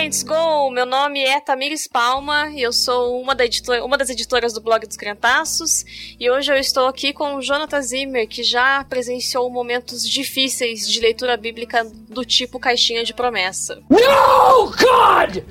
Crentes, go! Meu nome é Tamires Palma e eu sou uma, da editora, uma das editoras do blog dos Crentaços. E hoje eu estou aqui com o Jonathan Zimmer, que já presenciou momentos difíceis de leitura bíblica do tipo caixinha de promessa. No, God!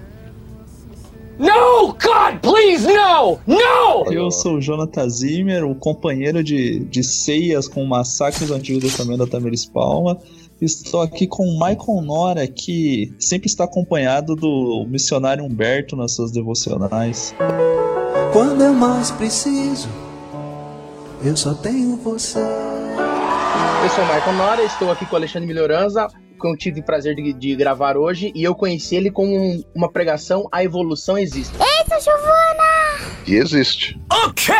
No, God, please, no! No! Eu sou o Jonathan Zimmer, o companheiro de, de ceias com massacres do Antigo Testamento da Tamires Palma. Estou aqui com o Michael Nora, que sempre está acompanhado do missionário Humberto nas suas devocionais. Quando eu mais preciso, eu só tenho você. Eu sou o Michael Nora, estou aqui com o Alexandre Melhoranza, que eu tive o prazer de, de gravar hoje, e eu conheci ele com um, uma pregação A Evolução Existe. Eita, Giovana! E existe. Ok!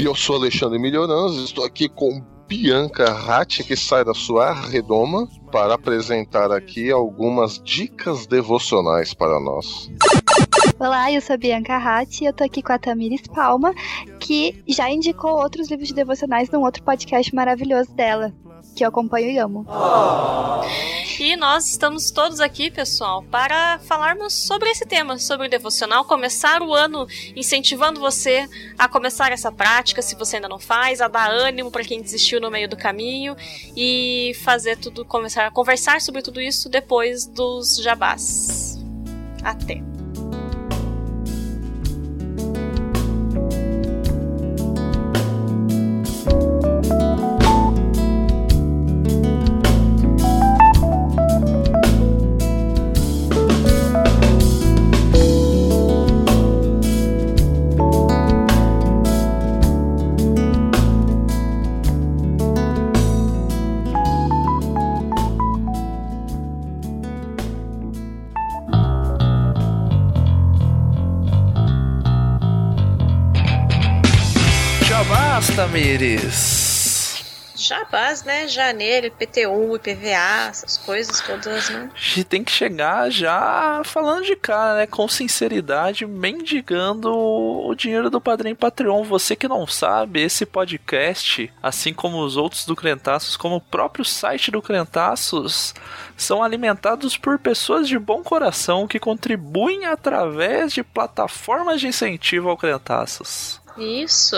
E eu sou Alexandre Melhoranza, estou aqui com Bianca Ratti, que sai da sua redoma, para apresentar aqui algumas dicas devocionais para nós. Olá, eu sou a Bianca Ratti e eu tô aqui com a Tamires Palma, que já indicou outros livros de devocionais num outro podcast maravilhoso dela, que eu acompanho e amo. E nós estamos todos aqui, pessoal, para falarmos sobre esse tema, sobre o devocional, começar o ano incentivando você a começar essa prática, se você ainda não faz, a dar ânimo para quem desistiu no meio do caminho e fazer tudo, começar a conversar sobre tudo isso depois dos jabás. Até. Tamires. Jabás, né? Janeiro, IPTU, IPVA, essas coisas todas, né? A gente tem que chegar já falando de cara, né? Com sinceridade, mendigando o dinheiro do Padrinho Patreon. Você que não sabe, esse podcast, assim como os outros do Crentaços, como o próprio site do Crentaços, são alimentados por pessoas de bom coração que contribuem através de plataformas de incentivo ao Crentaços. Isso.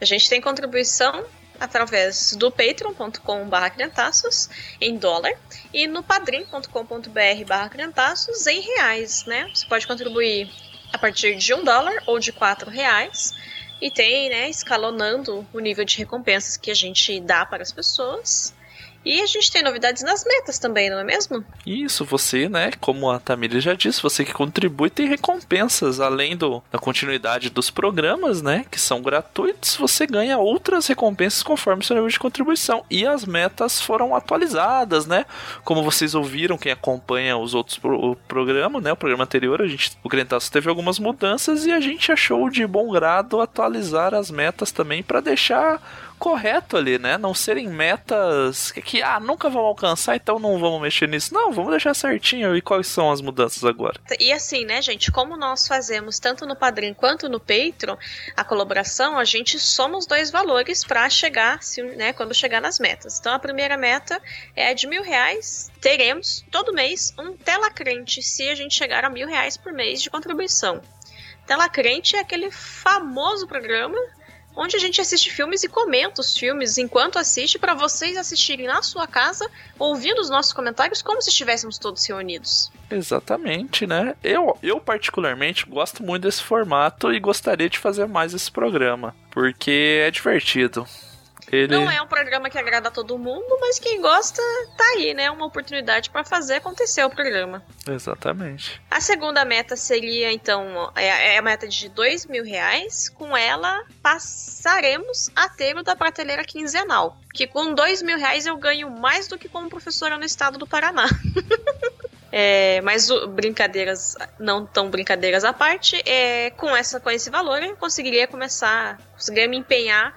A gente tem contribuição através do patreon.com.br crentaços em dólar e no padrim.com.br barra crentaços em reais, né? Você pode contribuir a partir de um dólar ou de quatro reais e tem, né, escalonando o nível de recompensas que a gente dá para as pessoas. E a gente tem novidades nas metas também, não é mesmo? Isso, você, né, como a Tamires já disse, você que contribui tem recompensas, além do, da continuidade dos programas, né, que são gratuitos, você ganha outras recompensas conforme seu nível de contribuição. E as metas foram atualizadas, né, como vocês ouviram, quem acompanha os outros pro, o programa, né, o programa anterior, a gente, o Crentaço teve algumas mudanças e a gente achou de bom grado atualizar as metas também para deixar correto ali, né? Não serem metas que, que, ah, nunca vão alcançar, então não vamos mexer nisso. Não, vamos deixar certinho. E quais são as mudanças agora? E assim, né, gente, como nós fazemos tanto no Padrim quanto no Patreon a colaboração, a gente soma os dois valores para chegar, né, quando chegar nas metas. Então a primeira meta é de mil reais. Teremos todo mês um tela crente se a gente chegar a mil reais por mês de contribuição. Tela Crente é aquele famoso programa onde a gente assiste filmes e comenta os filmes enquanto assiste para vocês assistirem na sua casa, ouvindo os nossos comentários como se estivéssemos todos reunidos. Exatamente, né? Eu, eu particularmente gosto muito desse formato e gostaria de fazer mais esse programa, porque é divertido. Ele... Não é um programa que agrada a todo mundo, mas quem gosta tá aí, né? Uma oportunidade para fazer acontecer o programa. Exatamente. A segunda meta seria, então, é, é a meta de dois mil reais. Com ela, passaremos a ter o da prateleira quinzenal. Que com dois mil reais eu ganho mais do que como professora no estado do Paraná. É, mas brincadeiras não tão brincadeiras à parte, é, com essa com esse valor eu conseguiria começar, conseguiria me empenhar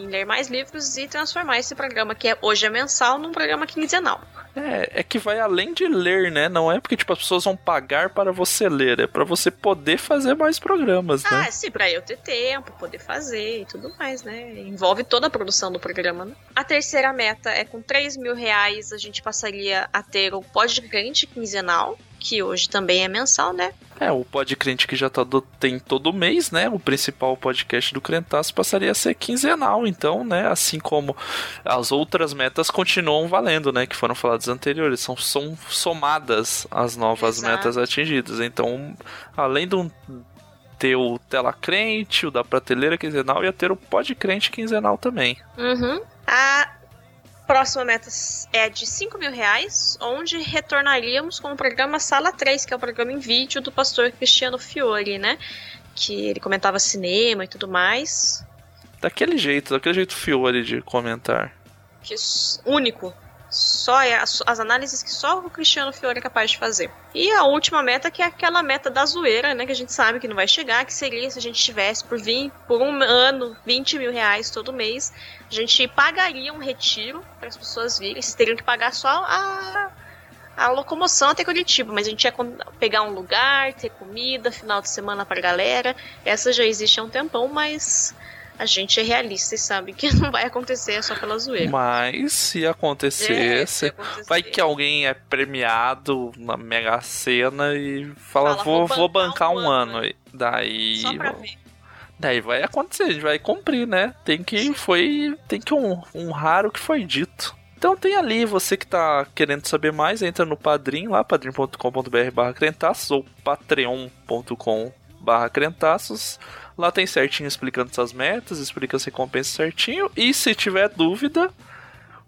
em ler mais livros e transformar esse programa, que é, hoje é mensal, num programa quinzenal. É, é que vai além de ler, né? Não é porque tipo, as pessoas vão pagar para você ler, é para você poder fazer mais programas, né? Ah, sim, pra eu ter tempo, poder fazer e tudo mais, né? Envolve toda a produção do programa, né? A terceira meta é com 3 mil reais a gente passaria a ter o podcast quinzenal que hoje também é mensal, né? É, o Podcrente que já tá do, tem todo mês, né? O principal podcast do Crentaço passaria a ser quinzenal, então, né? Assim como as outras metas continuam valendo, né? Que foram faladas anteriores, são, são somadas as novas Exato. metas atingidas. Então, além do ter o Tela Crente, o da prateleira quinzenal, ia ter o Podcrente quinzenal também. Uhum. A próxima meta é de 5 mil reais, onde retornaríamos com o programa Sala 3, que é o programa em vídeo do pastor Cristiano Fiore, né? Que ele comentava cinema e tudo mais. Daquele jeito, daquele jeito Fiore de comentar. Que único. Só é as, análises que só o Cristiano Fiore é capaz de fazer. E a última meta, que é aquela meta da zoeira, né? Que a gente sabe que não vai chegar, que seria se a gente tivesse por, 20, por um ano 20 mil reais todo mês. A gente pagaria um retiro para as pessoas virem. Vocês teriam que pagar só a, a locomoção até Curitiba, mas a gente ia pegar um lugar, ter comida, final de semana pra galera. Essa já existe há um tempão, mas a gente é realista e sabe que não vai acontecer só pela zoeira. Mas se acontecer, É, se acontecer. vai que alguém é premiado na Mega Sena e fala, Fala, vou, vou bancar um um ano, ano. aí. Daí, Só pra ver. daí vai acontecer, a gente vai cumprir, né? Tem que foi, tem que hon- honrar o que foi dito. Então tem ali, você que tá querendo saber mais, entra no Padrim lá, padrim.com.br barra crentaços ou patreon.com barra crentaços. Lá tem certinho explicando suas metas, explica as recompensas certinho. E se tiver dúvida,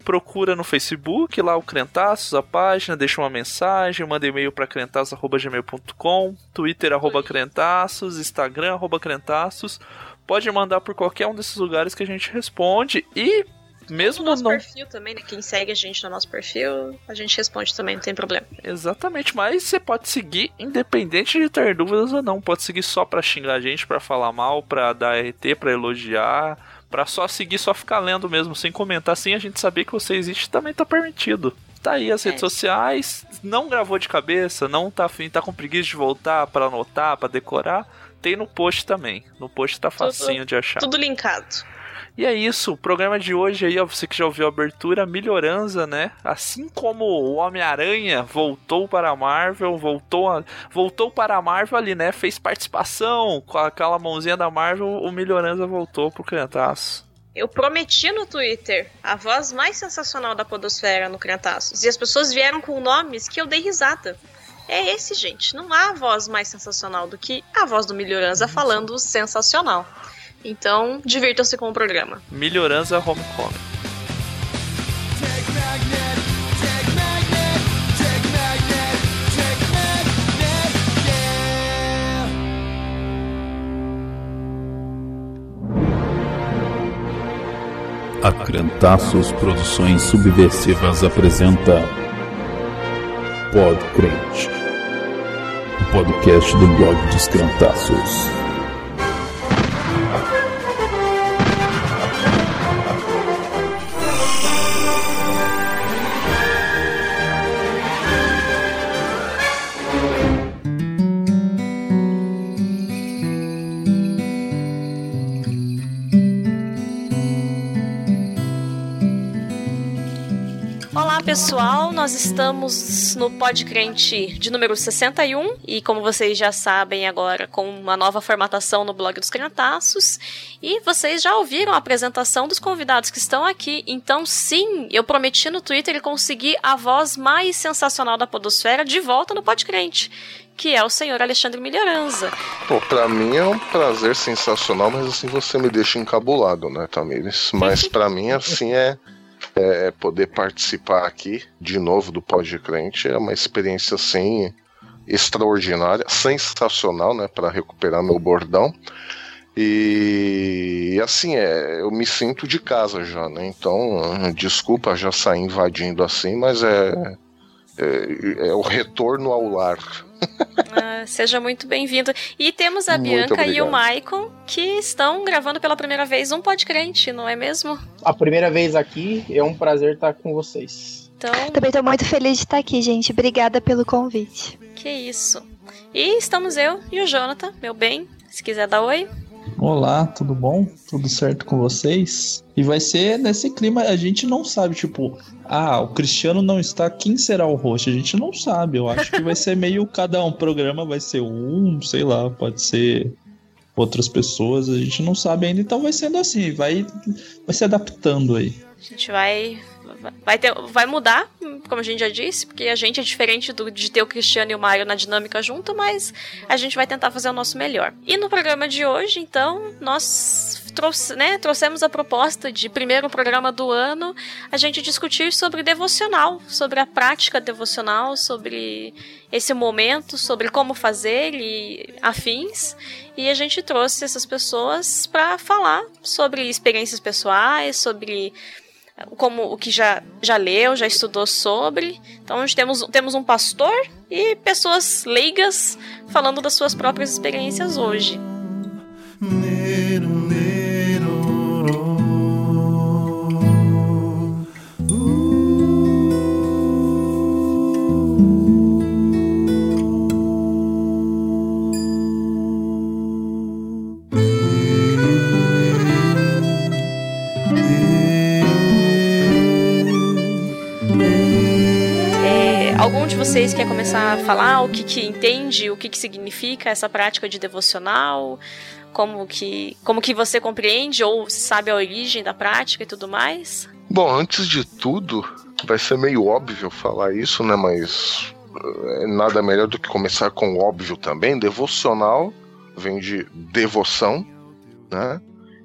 procura no Facebook, lá o Crentaços, a página, deixa uma mensagem, manda e-mail para crentaços.gmail.com, Twitter, arroba Crentaços, Instagram, arroba Crentaços. Pode mandar por qualquer um desses lugares que a gente responde. E mesmo No nosso perfil também, né? Quem segue a gente no nosso perfil, a gente responde também, não tem problema. Exatamente, mas você pode seguir independente de ter dúvidas ou não. Pode seguir só pra xingar a gente, pra falar mal, pra dar RT, pra elogiar, pra só seguir, só ficar lendo mesmo, sem comentar, sem a gente saber que você existe, também tá permitido. Tá aí as É. redes sociais, não gravou de cabeça, não tá afim, tá com preguiça de voltar pra anotar, pra decorar, tem no post também. No post tá facinho de achar. Tudo linkado. E é isso, o programa de hoje aí, ó, você que já ouviu a abertura, melhorança, né? Assim como o Homem-Aranha voltou para a Marvel, voltou, a- voltou para a Marvel ali, né? Fez participação com aquela mãozinha da Marvel, o melhorança voltou pro Crentaço. Eu prometi no Twitter a voz mais sensacional da podosfera no Crentaços. E as pessoas vieram com nomes que eu dei risada. É esse, gente. Não há voz mais sensacional do que a voz do Melhorança falando sensacional. Então, divirtam-se com o programa. Melhorança Homecoming. A Crentaços Produções Subversivas apresenta Pod Crente, o podcast do blog dos Crentaços. Pessoal. Nós estamos no Podcrente de número 61 e, como vocês já sabem agora, com uma nova formatação no blog dos Crentaços. E vocês já ouviram a apresentação dos convidados que estão aqui. Então, sim, eu prometi no Twitter conseguir a voz mais sensacional da podosfera de volta no Podcrente, que é o senhor Alexandre Milhoranza. Pô, pra mim é um prazer sensacional, mas assim você me deixa encabulado, né, Tamires? Mas pra mim, assim, é, é poder participar aqui de novo do Pod Crente. É uma experiência, assim, extraordinária, sensacional, né, pra recuperar meu bordão. E assim, é, eu me sinto de casa já, né? Então, desculpa já sair invadindo assim, mas é, é, é o retorno ao lar. Ah, seja muito bem-vindo. E temos a Muito Bianca e o obrigado. Maicon que estão gravando pela primeira vez um Podcrente, não é mesmo? A primeira vez aqui, é um prazer estar com vocês. Então, Também tô muito feliz de estar aqui, gente. Obrigada pelo convite. que isso. E estamos eu e o Jonathan, meu bem. Se quiser dar oi. Olá, tudo bom? Tudo certo com vocês? E vai ser nesse clima, a gente não sabe, tipo, ah, o Cristiano não está, quem será o host? A gente não sabe. Eu acho que vai ser meio cada um programa vai ser um, sei lá, pode ser outras pessoas, a gente não sabe ainda, então vai sendo assim, vai vai se adaptando aí. A gente vai vai, ter, vai mudar, como a gente já disse, porque a gente é diferente do, de ter o Cristiano e o Mário na dinâmica junto, mas a gente vai tentar fazer o nosso melhor. E no programa de hoje, então, nós trouxe, né, trouxemos a proposta de primeiro programa do ano a gente discutir sobre devocional, sobre a prática devocional, sobre esse momento, sobre como fazer e afins. E a gente trouxe essas pessoas para falar sobre experiências pessoais, sobre como o que já, já leu, já estudou sobre. Então, nós temos, temos um pastor e pessoas leigas falando das suas próprias experiências hoje. É, vocês quer começar a falar o que, que entende, o que, que significa essa prática de devocional? Como que, como que você compreende ou sabe a origem da prática e tudo mais? Bom, antes de tudo, vai ser meio óbvio falar isso, né? Mas é nada melhor do que começar com o óbvio também. Devocional vem de devoção, né?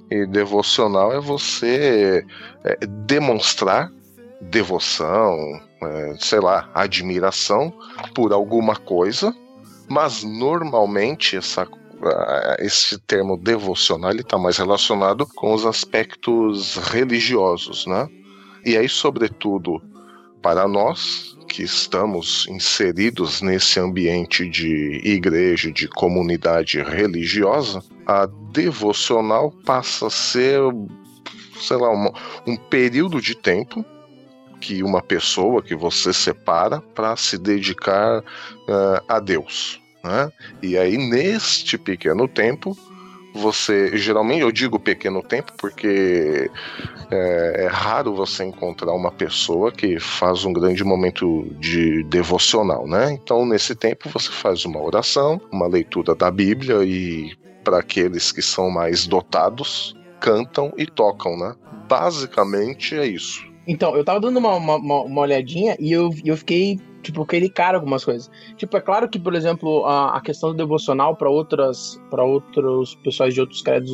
E devocional é você é, demonstrar devoção, é, sei lá, admiração por alguma coisa, mas normalmente essa esse termo devocional está mais relacionado com os aspectos religiosos, né? E aí, sobretudo, para nós que estamos inseridos nesse ambiente de igreja, de comunidade religiosa, a devocional passa a ser, sei lá, um, um período de tempo que uma pessoa que você separa para se dedicar uh, a Deus. Né? E aí, neste pequeno tempo, você geralmente eu digo pequeno tempo porque é, é, raro você encontrar uma pessoa que faz um grande momento de devocional, né? Então nesse tempo você faz uma oração, uma leitura da Bíblia e para aqueles que são mais dotados cantam e tocam, né? Basicamente é isso. Então, eu tava dando uma, uma, uma olhadinha e eu, eu fiquei, tipo, aquele cara algumas coisas. Tipo, é claro que, por exemplo, a, a questão do devocional para outras, para outros pessoas de outros credos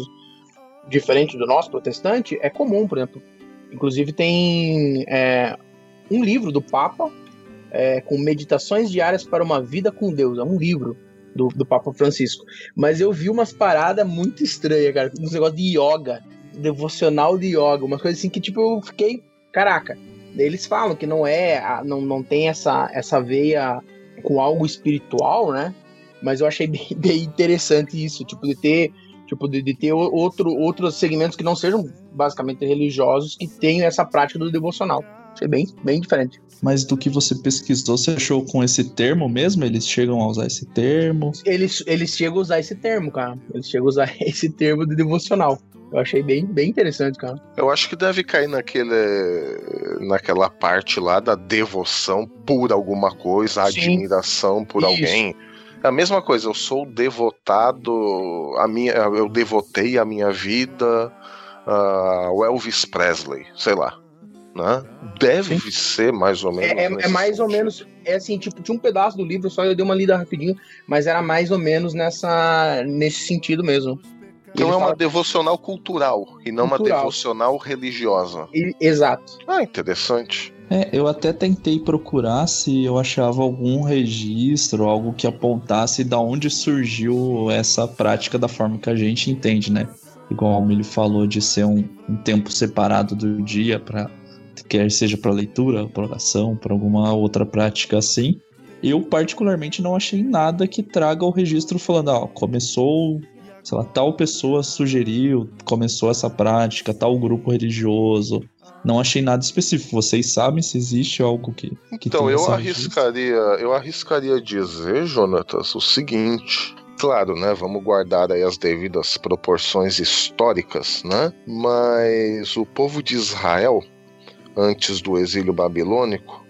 diferentes do nosso, protestante, é comum, por exemplo. Inclusive tem é, um livro do Papa é, com meditações diárias para uma vida com Deus. É um livro do, do Papa Francisco. Mas eu vi umas paradas muito estranhas, cara. Uns negócios de yoga, devocional de yoga, umas coisas assim que, tipo, eu fiquei caraca, eles falam que não é, não, não tem essa, essa veia com algo espiritual, né? Mas eu achei bem, bem interessante isso, tipo, de ter, tipo, de, de, ter outro, outros segmentos que não sejam basicamente religiosos, que tenham essa prática do devocional. Achei bem, bem diferente. Mas do que você pesquisou, você achou com esse termo mesmo? Eles chegam a usar esse termo? Eles, eles chegam a usar esse termo, cara. Eles chegam a usar esse termo de devocional. Eu achei bem, bem interessante, cara. Eu acho que deve cair naquele, naquela parte lá da devoção por alguma coisa, Sim. admiração por Isso. alguém. É a mesma coisa, eu sou devotado, a minha, eu devotei a minha vida ao Elvis Presley, sei lá. Né? Deve Sim. ser mais ou menos. É, é, é mais sentido. ou menos. É assim, tipo, tinha um pedaço do livro, só eu dei uma lida rapidinho, mas era mais ou menos nessa, nesse sentido mesmo. Então é uma fala... devocional cultural e não cultural. uma devocional religiosa. E, exato. Ah, interessante. É, eu até tentei procurar se eu achava algum registro, algo que apontasse da onde surgiu essa prática da forma que a gente entende, né? Igual ele falou de ser um, um tempo separado do dia para quer seja para leitura, para oração, para alguma outra prática assim. Eu particularmente não achei nada que traga o registro falando, ó, começou sei lá, tal pessoa sugeriu, começou essa prática, tal grupo religioso. Não achei nada específico. Vocês sabem se existe algo que. que então, eu arriscaria, eu arriscaria dizer, Jonatas, o seguinte: claro, né? Vamos guardar aí as devidas proporções históricas, né? Mas o povo de Israel, antes do exílio babilônico,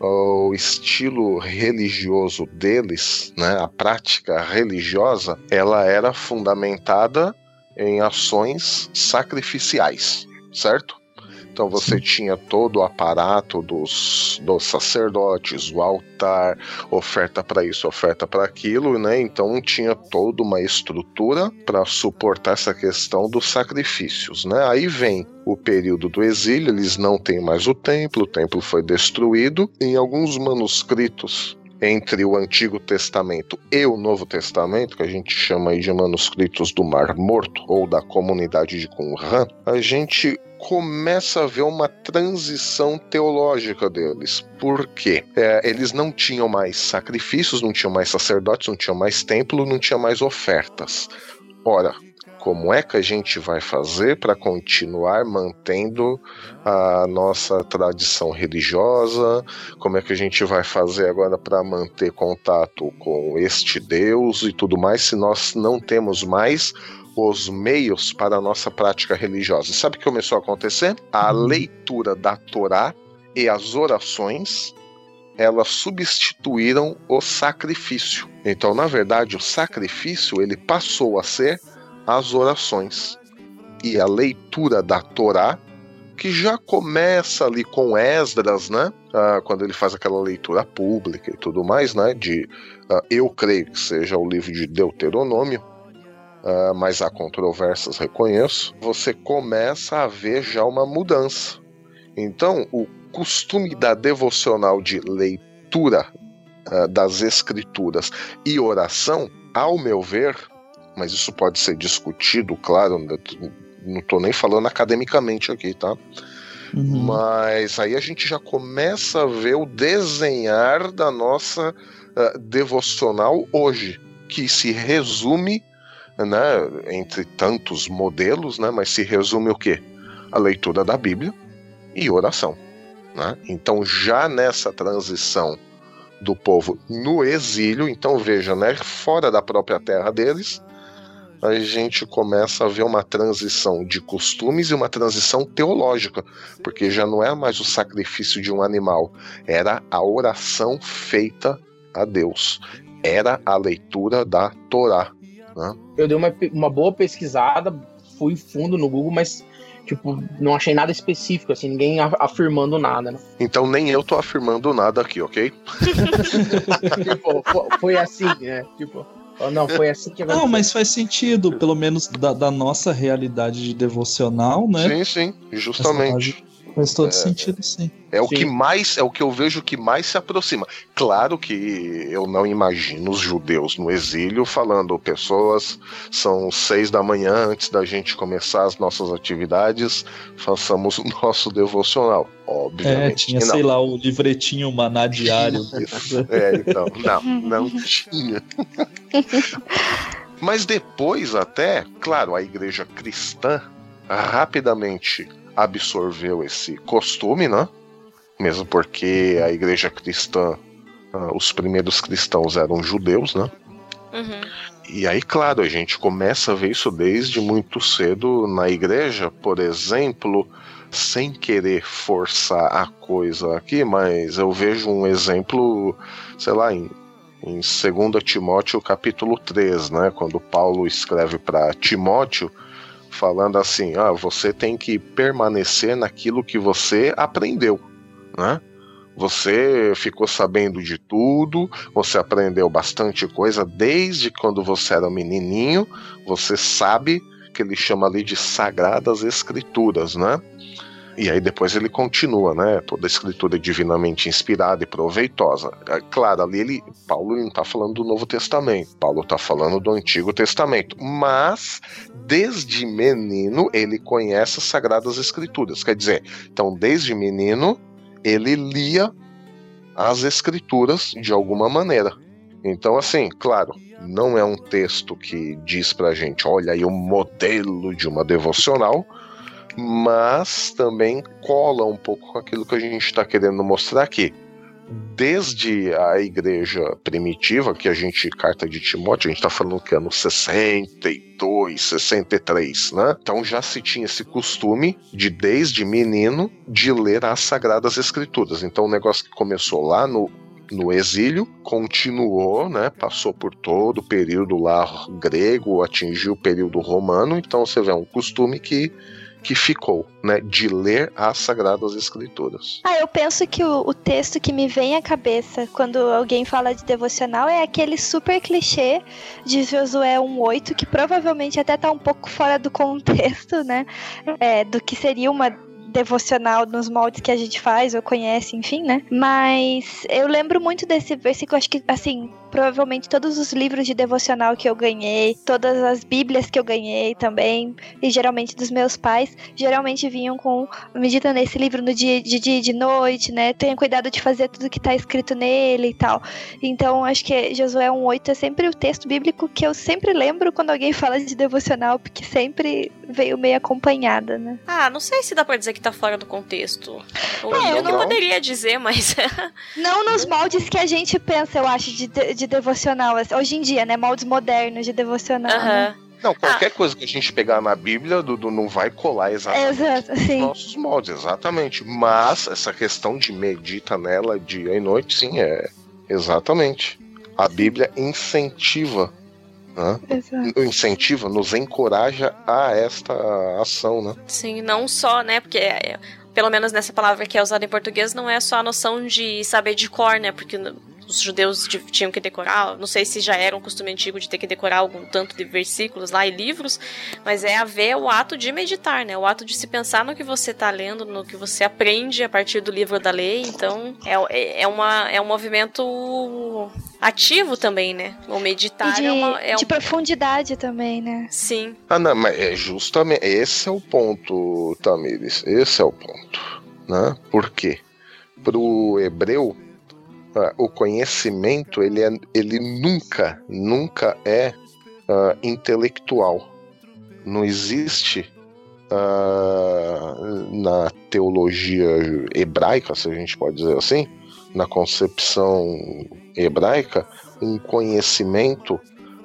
o estilo religioso deles, né, a prática religiosa, ela era fundamentada em ações sacrificiais, certo? Então você Sim. tinha todo o aparato dos, dos sacerdotes, o altar, oferta para isso, oferta para aquilo, né? Então tinha toda uma estrutura para suportar essa questão dos sacrifícios, né? Aí vem o período do exílio, eles não têm mais o templo, o templo foi destruído. Em alguns manuscritos entre o Antigo Testamento e o Novo Testamento, que a gente chama de manuscritos do Mar Morto ou da comunidade de Qumran, a gente começa a ver uma transição teológica deles. Por quê? É, eles não tinham mais sacrifícios, não tinham mais sacerdotes, não tinham mais templo, não tinham mais ofertas. Ora, como é que a gente vai fazer para continuar mantendo a nossa tradição religiosa? Como é que a gente vai fazer agora para manter contato com este Deus e tudo mais se nós não temos mais os meios para a nossa prática religiosa? Sabe o que começou a acontecer? A uhum. leitura da Torá e as orações elas substituíram o sacrifício. Então, na verdade, o sacrifício ele passou a ser as orações e a leitura da Torá, que já começa ali com Esdras, né? Ah, quando ele faz aquela leitura pública e tudo mais, né? De ah, eu creio que seja o livro de Deuteronômio, ah, mas há controvérsias, reconheço. Você começa a ver já uma mudança. Então, o costume da devocional de leitura ah, das escrituras e oração, ao meu ver, mas isso pode ser discutido, claro, não estou nem falando academicamente aqui, tá? Uhum. Mas aí a gente já começa a ver o desenhar da nossa uh, devocional hoje, que se resume, né, entre tantos modelos, né, mas se resume o quê? A leitura da Bíblia e oração. Né? Então, já nessa transição do povo no exílio, então veja, né, fora da própria terra deles, a gente começa a ver uma transição de costumes e uma transição teológica, porque já não é mais o sacrifício de um animal, era a oração feita a Deus, era a leitura da Torá. Né? Eu dei uma, uma boa pesquisada, fui fundo no Google, mas tipo, não achei nada específico, assim, ninguém afirmando nada, né? Então nem eu tô afirmando nada aqui, ok? tipo, foi assim, né? Tipo, não, foi assim que Não, mas faz sentido, pelo menos da, da nossa realidade de devocional, né? Sim, sim, justamente. Faz todo é, sentido, sim. É o sim. que mais, é o que eu vejo que mais se aproxima. Claro que eu não imagino os judeus no exílio falando, pessoas, são seis da manhã antes da gente começar as nossas atividades, façamos o nosso devocional. Obviamente. É, tinha, sei lá, o livretinho maná diário. é, então, não, não tinha. Mas depois até, claro, a igreja cristã rapidamente absorveu esse costume, né? Mesmo porque a igreja cristã, uh, os primeiros cristãos eram judeus, né? Uhum. E aí, claro, a gente começa a ver isso desde muito cedo na igreja, por exemplo, sem querer forçar a coisa aqui, mas eu vejo um exemplo, sei lá, em, em 2 Timóteo capítulo 3, né? Quando Paulo escreve para Timóteo falando assim: ah, você tem que permanecer naquilo que você aprendeu, né? Você ficou sabendo de tudo, você aprendeu bastante coisa desde quando você era menininho, você sabe que ele chama ali de sagradas escrituras, né? E aí depois ele continua, né? Toda a escritura é divinamente inspirada e proveitosa. É, claro, ali ele, Paulo não está falando do Novo Testamento, Paulo está falando do Antigo Testamento. Mas desde menino ele conhece as Sagradas Escrituras. Quer dizer, então desde menino ele lia as Escrituras de alguma maneira. Então, assim, claro, não é um texto que diz pra gente, olha aí o modelo de uma devocional, mas também cola um pouco com aquilo que a gente está querendo mostrar aqui. desde a igreja primitiva, que a gente, carta de Timóteo, a gente está falando que é no 62, 63, né? Então já se tinha esse costume de, desde menino, de ler as Sagradas Escrituras. Então o negócio que começou lá no no exílio, continuou, né? Passou por todo o período lá grego, atingiu o período romano, então você vê é um costume que que ficou, né, de ler as Sagradas Escrituras. Ah, eu penso que o, o, texto que me vem à cabeça quando alguém fala de devocional é aquele super clichê de Josué 1.8, que provavelmente até tá um pouco fora do contexto, né, é, do que seria uma devocional nos moldes que a gente faz ou conhece, enfim, né? Mas eu lembro muito desse versículo, acho que, assim, provavelmente todos os livros de devocional que eu ganhei, todas as bíblias que eu ganhei também, e geralmente dos meus pais, geralmente vinham com medita nesse livro no dia de dia e de noite, né? Tenha cuidado de fazer tudo que tá escrito nele e tal. Então, acho que Josué 1:8 é sempre o texto bíblico que eu sempre lembro quando alguém fala de devocional, porque sempre veio meio acompanhada, né? Ah, não sei se dá para dizer que tá fora do contexto. Ou é, eu não, não poderia dizer, mas não nos moldes que a gente pensa, eu acho, de, de devocional, assim, hoje em dia, né? Moldes modernos de devocional. Uhum. Né? Não, qualquer ah. coisa que a gente pegar na Bíblia, Dudu, não vai colar exatamente Exato, nos nossos moldes, exatamente. Mas essa questão de medita nela dia e noite, sim, é exatamente. A Bíblia incentiva, né? Exato. incentiva, nos encoraja a esta ação, né? Sim, não só, né? Porque é, pelo menos nessa palavra que é usada em português, não é só a noção de saber de cor, né? Porque os judeus tinham que decorar, não sei se já era um costume antigo de ter que decorar algum tanto de versículos lá e livros, mas é haver o ato de meditar, né? O ato de se pensar no que você está lendo, no que você aprende a partir do livro da lei. Então, é, é, uma, é um movimento ativo também, né? O meditar de, é, uma, é de um... profundidade também, né? Sim. Ah, não, mas é justamente esse é o ponto, Tamires. Esse é o ponto, né? Por quê? Pro hebreu, uh, o conhecimento ele, é, ele nunca, nunca é uh, intelectual. Não existe uh, na teologia hebraica, se a gente pode dizer assim, na concepção hebraica, um conhecimento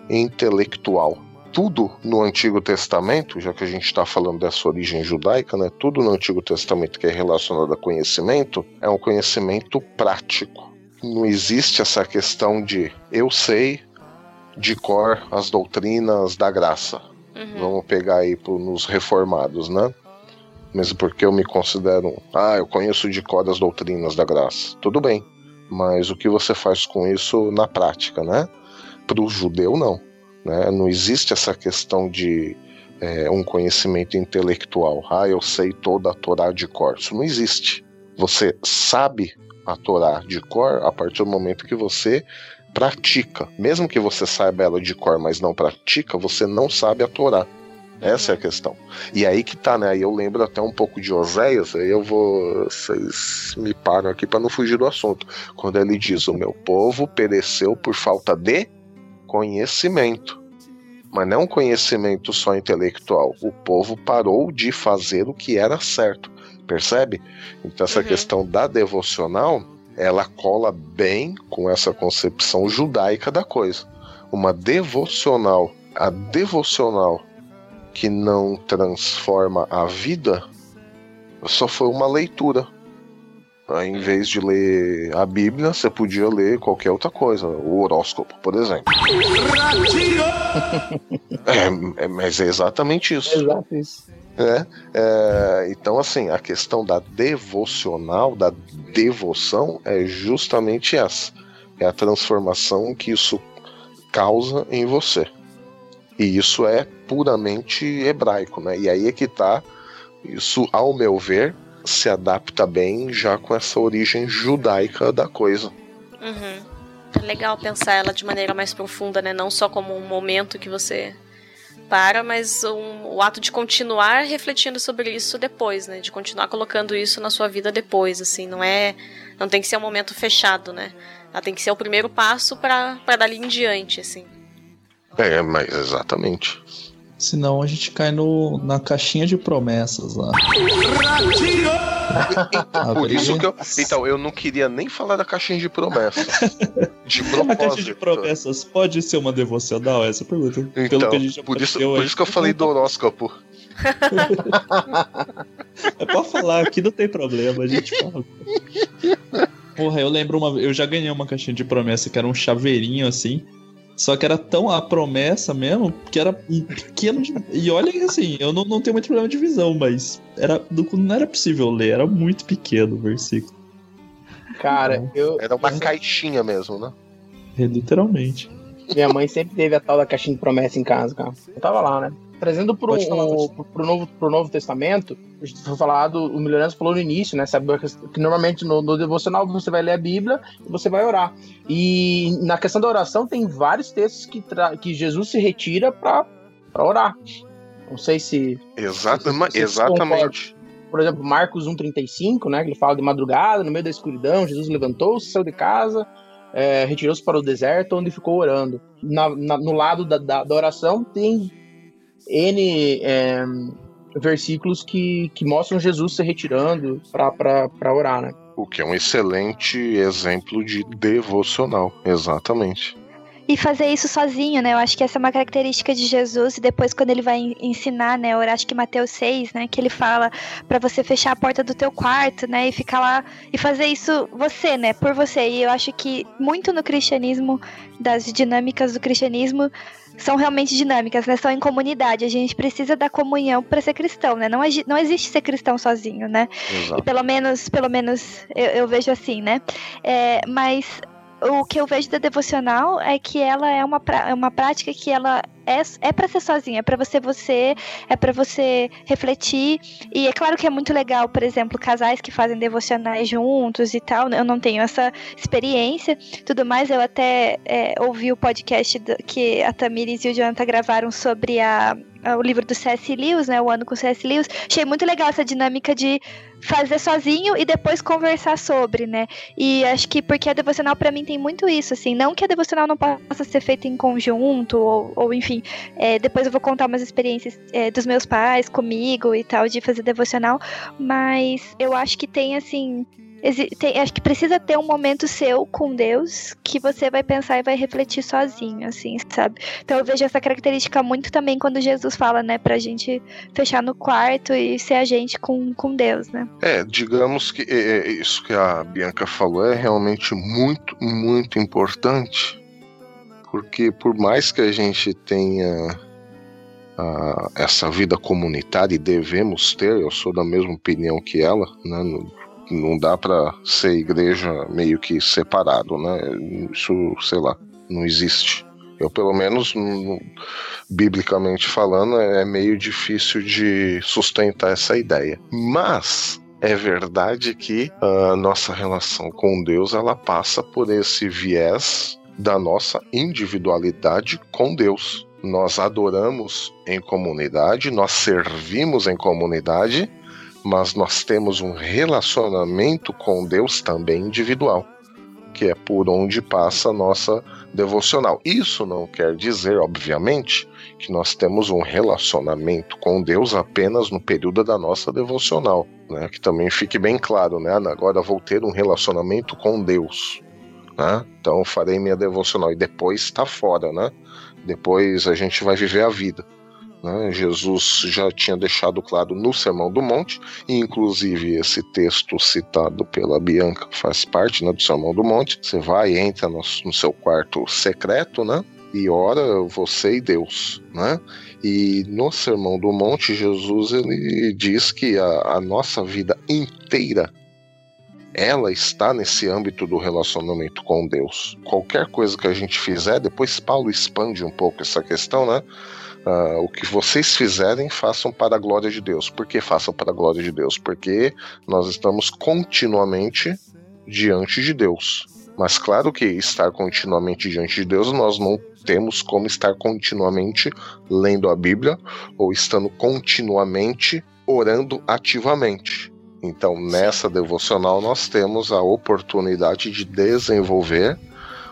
intelectual. Tudo no Antigo Testamento, já que a gente está falando dessa origem judaica, né? Tudo no Antigo Testamento que é relacionado a conhecimento é um conhecimento prático não existe essa questão de eu sei de cor as doutrinas da graça. Uhum. Vamos pegar aí pro, nos reformados, né? Mesmo porque eu me considero, ah, eu conheço de cor as doutrinas da graça. Tudo bem, mas o que você faz com isso na prática, né? Para o judeu, não. Né? Não existe essa questão de é, um conhecimento intelectual. Ah, eu sei toda a Torá de cor. Isso não existe. Você sabe a Torá de cor a partir do momento que você pratica. Mesmo que você saiba ela de cor, mas não pratica, você não sabe a Torá. Essa é a questão. E aí que tá, né? Eu lembro até um pouco de Oséias, aí eu vou. Vocês me param aqui para não fugir do assunto. Quando ele diz: O meu povo pereceu por falta de conhecimento. Mas não conhecimento só intelectual. O povo parou de fazer o que era certo. Percebe? Então essa uhum. questão da devocional, ela cola bem com essa concepção judaica da coisa. Uma devocional, a devocional que não transforma a vida, só foi uma leitura. Em vez de ler a Bíblia, você podia ler qualquer outra coisa, o horóscopo, por exemplo. é, é, mas é exatamente isso. É exato isso. É, é, então, assim, a questão da devocional, da devoção, é justamente essa. É a transformação que isso causa em você. E isso é puramente hebraico, né? E aí é que tá, isso, ao meu ver, se adapta bem já com essa origem judaica da coisa. Uhum. É legal pensar ela de maneira mais profunda, né? Não só como um momento que você para, mas um, o ato de continuar refletindo sobre isso depois, né? De continuar colocando isso na sua vida depois, assim, não é, não tem que ser um momento fechado, né? Ela tem que ser o primeiro passo para dali em diante, assim. É, mas exatamente. Senão a gente cai no, na caixinha de promessas lá. Por isso que eu. Então, eu não queria nem falar da caixinha de promessas. De A caixa de promessas pode ser uma devocional? Essa é pergunta. Pelo Então, que a gente por isso, por isso que eu falei do horóscopo. É pra falar, aqui não tem problema, a gente fala. Porra, eu lembro uma eu já ganhei uma caixinha de promessa que era um chaveirinho assim. Só que era tão a promessa mesmo, que era um pequeno. de- E olha assim, eu não, não tenho muito problema de visão, mas era, não era possível ler, era muito pequeno o versículo. Cara, eu. Era uma caixinha mesmo, né? É, literalmente. Minha mãe sempre teve a tal da caixinha de promessa em casa, cara. Eu tava lá, né? Trazendo falar, o- novo, pro Novo Testamento, a gente foi falado, o Milionário falou no início, né? Sabe que normalmente no, no devocional você vai ler a Bíblia e você vai orar. E na questão da oração tem vários textos que, tra- que Jesus se retira pra orar. Não sei se. Exatamente. Vocês exatamente. Por exemplo, Marcos 1,35, né? Que ele fala de madrugada, no meio da escuridão, Jesus levantou-se, saiu de casa, é, retirou-se para o deserto, onde ficou orando. Na- na- no lado da, da, da oração tem N é, versículos que, que mostram Jesus se retirando para orar, né? O que é um excelente exemplo de devocional. Exatamente. E fazer isso sozinho, né? Eu acho que essa é uma característica de Jesus. E depois, quando ele vai en- ensinar, né? Eu acho que Mateus 6, né? Que ele fala pra você fechar a porta do teu quarto, né? E ficar lá e fazer isso você, né? Por você. E eu acho que muito no cristianismo, das dinâmicas do cristianismo, são realmente dinâmicas, né? São em comunidade. A gente precisa da comunhão pra ser cristão, né? Não, não existe ser cristão sozinho, né? E Exato. pelo menos, pelo menos eu, eu vejo assim, né? É, mas o que eu vejo da devocional é que ela é uma, pra- é uma prática que ela é, é para ser sozinha, é para você você, é para você refletir. E é claro que é muito legal, por exemplo, casais que fazem devocionais juntos e tal. Eu não tenho essa experiência, tudo mais. Eu até é, ouvi o podcast que a Tamires e o Jonathan gravaram sobre a, o livro do C.S. Lewis, né? O ano com C.S. Lewis. Achei muito legal essa dinâmica de fazer sozinho e depois conversar sobre, né? E acho que porque a devocional pra mim tem muito isso, assim, não que a devocional não possa ser feita em conjunto ou, ou enfim, é, depois eu vou contar umas experiências é, dos meus pais comigo e tal de fazer devocional, mas eu acho que tem assim tem- acho que precisa ter um momento seu com Deus que você vai pensar e vai refletir sozinho, assim, sabe? Então eu vejo essa característica muito também quando Jesus fala, né, pra gente fechar no quarto e ser a gente com, com Deus, né? É, digamos que é, é, isso que a Bianca falou é realmente muito, muito importante, porque por mais que a gente tenha ah, essa vida comunitária e devemos ter, eu sou da mesma opinião que ela, né? Não, não dá para ser igreja meio que separado, né? Isso, sei lá, não existe. Eu, pelo menos, biblicamente falando, é meio difícil de sustentar essa ideia. Mas é verdade que a nossa relação com Deus ela passa por esse viés da nossa individualidade com Deus. Nós adoramos em comunidade, nós servimos em comunidade, mas nós temos um relacionamento com Deus também individual, que é por onde passa a nossa devocional. Isso não quer dizer, obviamente, que nós temos um relacionamento com Deus apenas no período da nossa devocional, né? Que também fique bem claro, né? Agora vou ter um relacionamento com Deus, né? Então farei minha devocional e depois está fora, né? Depois a gente vai viver a vida. né? Jesus já tinha deixado claro no Sermão do Monte, e inclusive esse texto citado pela Bianca faz parte né, do Sermão do Monte. Você vai, entra no, no seu quarto secreto, né? E ora você e Deus, né? E no Sermão do Monte, Jesus ele diz que a, a nossa vida inteira ela está nesse âmbito do relacionamento com Deus. Qualquer coisa que a gente fizer, depois Paulo expande um pouco essa questão, né? Ah, o que vocês fizerem, façam para a glória de Deus. Por que façam para a glória de Deus? Porque nós estamos continuamente diante de Deus. Mas claro que estar continuamente diante de Deus, nós não temos como estar continuamente lendo a Bíblia ou estando continuamente orando ativamente. Então, nessa devocional, nós temos a oportunidade de desenvolver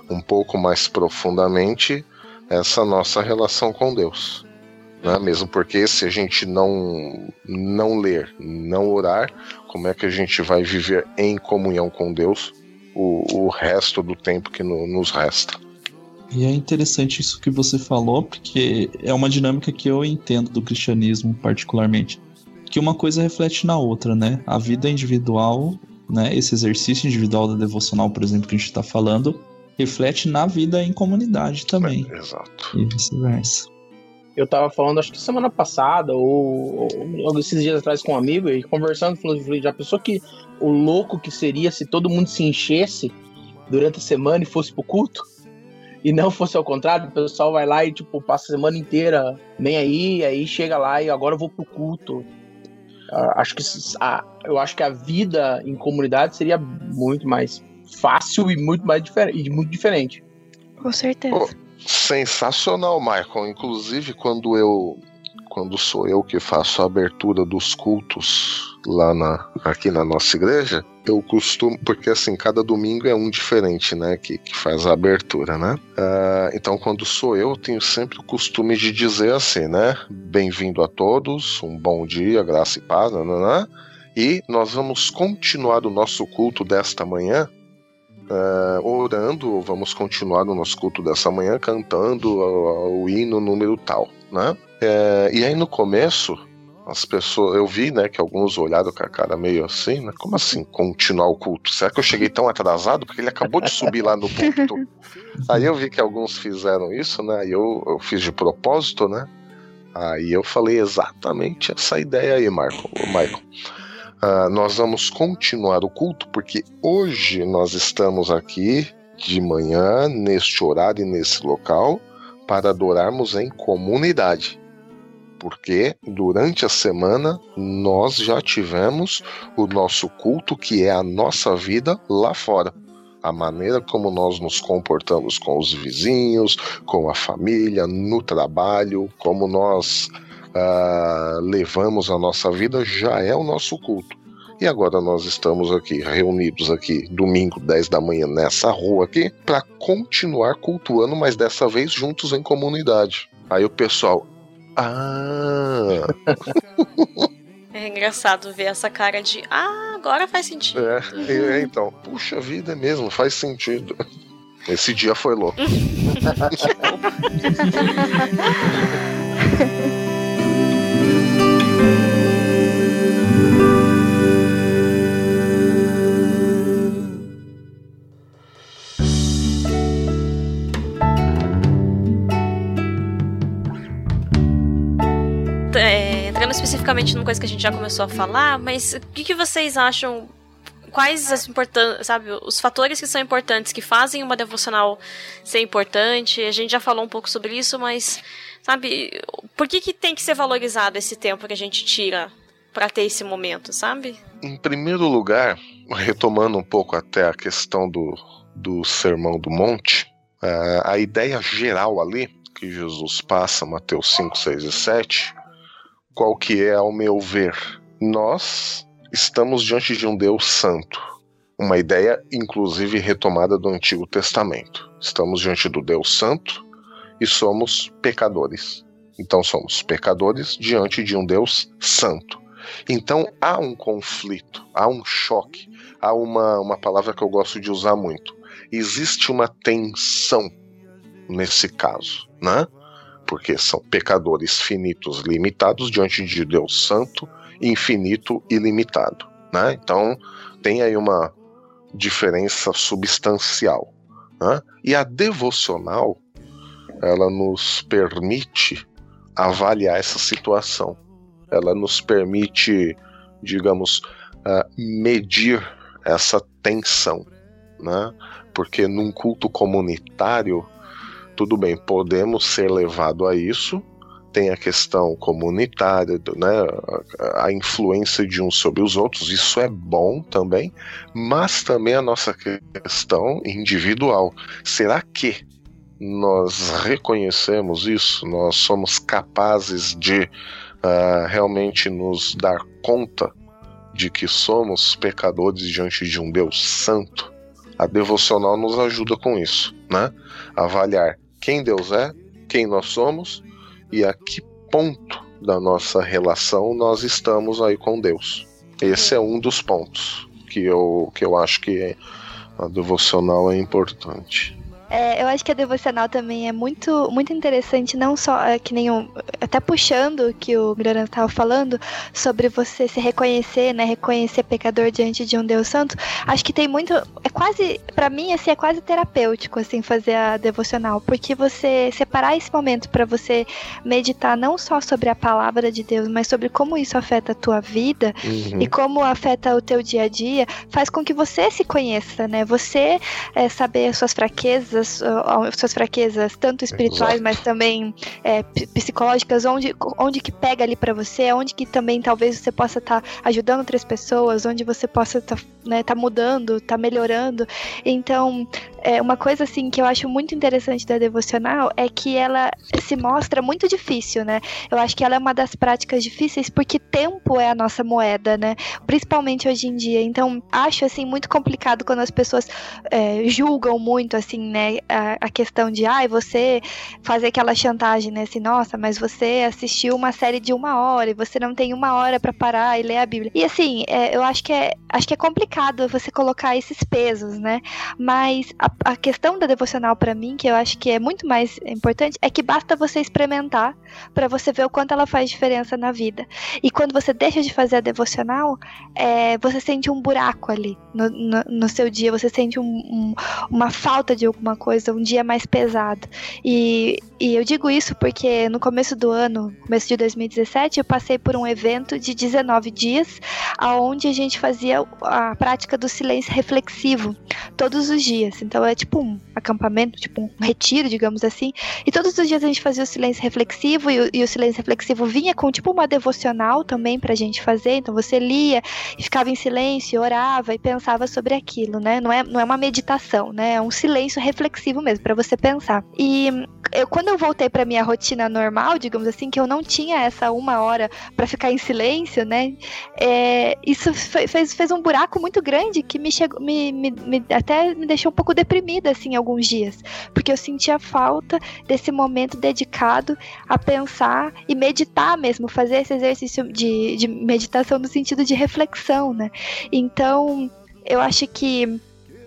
um pouco mais profundamente essa nossa relação com Deus. Né? Mesmo porque se a gente não, não ler, não orar, como é que a gente vai viver em comunhão com Deus o, o resto do tempo que no, nos resta? E é interessante isso que você falou, porque é uma dinâmica que eu entendo do cristianismo particularmente. Que uma coisa reflete na outra, né? A vida individual, né? Esse exercício individual da devocional, por exemplo, que a gente está falando, reflete na vida em comunidade também. É, exato. E vice-versa. Eu tava falando, acho que semana passada, ou, ou esses dias atrás com um amigo, e conversando, falando, já pensou que o louco que seria se todo mundo se enchesse durante a semana e fosse pro culto? e não fosse ao contrário, o pessoal vai lá e tipo passa a semana inteira nem aí, aí chega lá e agora eu vou pro culto. Uh, acho que a, eu acho que a vida em comunidade seria muito mais fácil e muito mais diferente, muito diferente. Com certeza. Oh, sensacional, Michael. Inclusive quando eu quando sou eu que faço a abertura dos cultos lá na, aqui na nossa igreja, eu costumo, porque assim, cada domingo é um diferente, né, que, que faz a abertura, né? Uh, então, quando sou eu, tenho sempre o costume de dizer assim, né? Bem-vindo a todos, um bom dia, graça e paz, né? E nós vamos continuar o nosso culto desta manhã uh, orando, vamos continuar o nosso culto dessa manhã cantando o, o hino número tal, né? É, e aí no começo, as pessoas, eu vi, né, que alguns olharam com a cara meio assim, né? Como assim continuar o culto? Será que eu cheguei tão atrasado? Porque ele acabou de subir lá no púlpito. Aí eu vi que alguns fizeram isso, né? E eu, eu fiz de propósito, né? Aí eu falei exatamente essa ideia aí, Marco, Michael. Uh, nós vamos continuar o culto porque hoje nós estamos aqui de manhã, neste horário e nesse local, para adorarmos em comunidade porque durante a semana nós já tivemos o nosso culto, que é a nossa vida lá fora. A maneira como nós nos comportamos com os vizinhos, com a família, no trabalho, como nós uh, levamos a nossa vida, já é o nosso culto. E agora nós estamos aqui, reunidos aqui, domingo, 10 da manhã, nessa rua aqui, para continuar cultuando, mas dessa vez juntos em comunidade. Aí o pessoal, ah! É engraçado ver essa cara de ah, agora faz sentido. É, é então, puxa vida é mesmo, faz sentido. Esse dia foi louco. especificamente numa coisa que a gente já começou a falar, mas o que, que vocês acham? Quais as importantes, sabe, os fatores que são importantes que fazem uma devocional ser importante? A gente já falou um pouco sobre isso, mas sabe, por que, que tem que ser valorizado esse tempo que a gente tira para ter esse momento, sabe? Em primeiro lugar, retomando um pouco até a questão do, do Sermão do Monte, uh, a ideia geral ali que Jesus passa, Mateus 5, 6 e 7, qual que é ao meu ver? Nós estamos diante de um Deus santo. Uma ideia, inclusive, retomada do Antigo Testamento. Estamos diante do Deus Santo e somos pecadores. Então, somos pecadores diante de um Deus Santo. Então, há um conflito, há um choque, há uma, uma palavra que eu gosto de usar muito. Existe uma tensão nesse caso, né? Porque são pecadores finitos limitados diante de Deus Santo, infinito e limitado. Né? Então tem aí uma diferença substancial. Né? E a devocional ela nos permite avaliar essa situação. Ela nos permite, digamos, uh, medir essa tensão, né? Porque num culto comunitário tudo bem, podemos ser levados a isso. Tem a questão comunitária, né, a influência de uns sobre os outros, isso é bom também, mas também a nossa questão individual. Será que nós reconhecemos isso? Nós somos capazes de uh, realmente nos dar conta de que somos pecadores diante de um Deus santo? A devocional nos ajuda com isso, né? Avaliar quem Deus é, quem nós somos e a que ponto da nossa relação nós estamos aí com Deus. Esse é um dos pontos que eu, que eu acho que a devocional é importante. É, eu acho que a devocional também é muito, muito interessante, não só é, que nem um, até puxando o que o Guilherme estava falando sobre você se reconhecer, né, reconhecer pecador diante de um Deus Santo. Acho que tem muito, é quase, para mim assim é quase terapêutico assim fazer a devocional, porque você separar esse momento para você meditar não só sobre a palavra de Deus, mas sobre como isso afeta a tua vida uhum. e como afeta o teu dia a dia, faz com que você se conheça, né? Você é, saber as suas fraquezas suas, suas fraquezas, tanto espirituais, Exato. mas também é, psicológicas, onde, onde que pega ali para você, onde que também talvez você possa estar tá ajudando outras pessoas, onde você possa estar tá, né, tá mudando, tá melhorando. Então, é, uma coisa assim que eu acho muito interessante da devocional é que ela se mostra muito difícil, né? Eu acho que ela é uma das práticas difíceis porque tempo é a nossa moeda, né? Principalmente hoje em dia. Então, acho assim muito complicado quando as pessoas é, julgam muito assim, né? A, a questão de, ai, ah, você fazer aquela chantagem, né? Assim, nossa, mas você assistiu uma série de uma hora e você não tem uma hora para parar e ler a Bíblia. E assim, é, eu acho que é, acho que é complicado você colocar esses pesos, né? Mas a a questão da devocional para mim, que eu acho que é muito mais importante, é que basta você experimentar para você ver o quanto ela faz diferença na vida. E quando você deixa de fazer a devocional, é, você sente um buraco ali no, no, no seu dia, você sente um, um, uma falta de alguma coisa, um dia mais pesado. E, e eu digo isso porque no começo do ano, começo de 2017, eu passei por um evento de 19 dias, aonde a gente fazia a prática do silêncio reflexivo todos os dias. Então é tipo um acampamento, tipo um retiro, digamos assim. E todos os dias a gente fazia o silêncio reflexivo e o, e o silêncio reflexivo vinha com tipo uma devocional também pra gente fazer. Então você lia e ficava em silêncio, orava e pensava sobre aquilo, né? Não é, não é uma meditação, né? É um silêncio reflexivo mesmo para você pensar. E eu, quando eu voltei para minha rotina normal, digamos assim, que eu não tinha essa uma hora para ficar em silêncio, né? É, isso fez, fez um buraco muito grande que me chegou, me, me, me, até me deixou um pouco deprimida assim alguns dias, porque eu sentia falta desse momento dedicado a pensar e meditar mesmo, fazer esse exercício de, de meditação no sentido de reflexão, né? Então eu acho que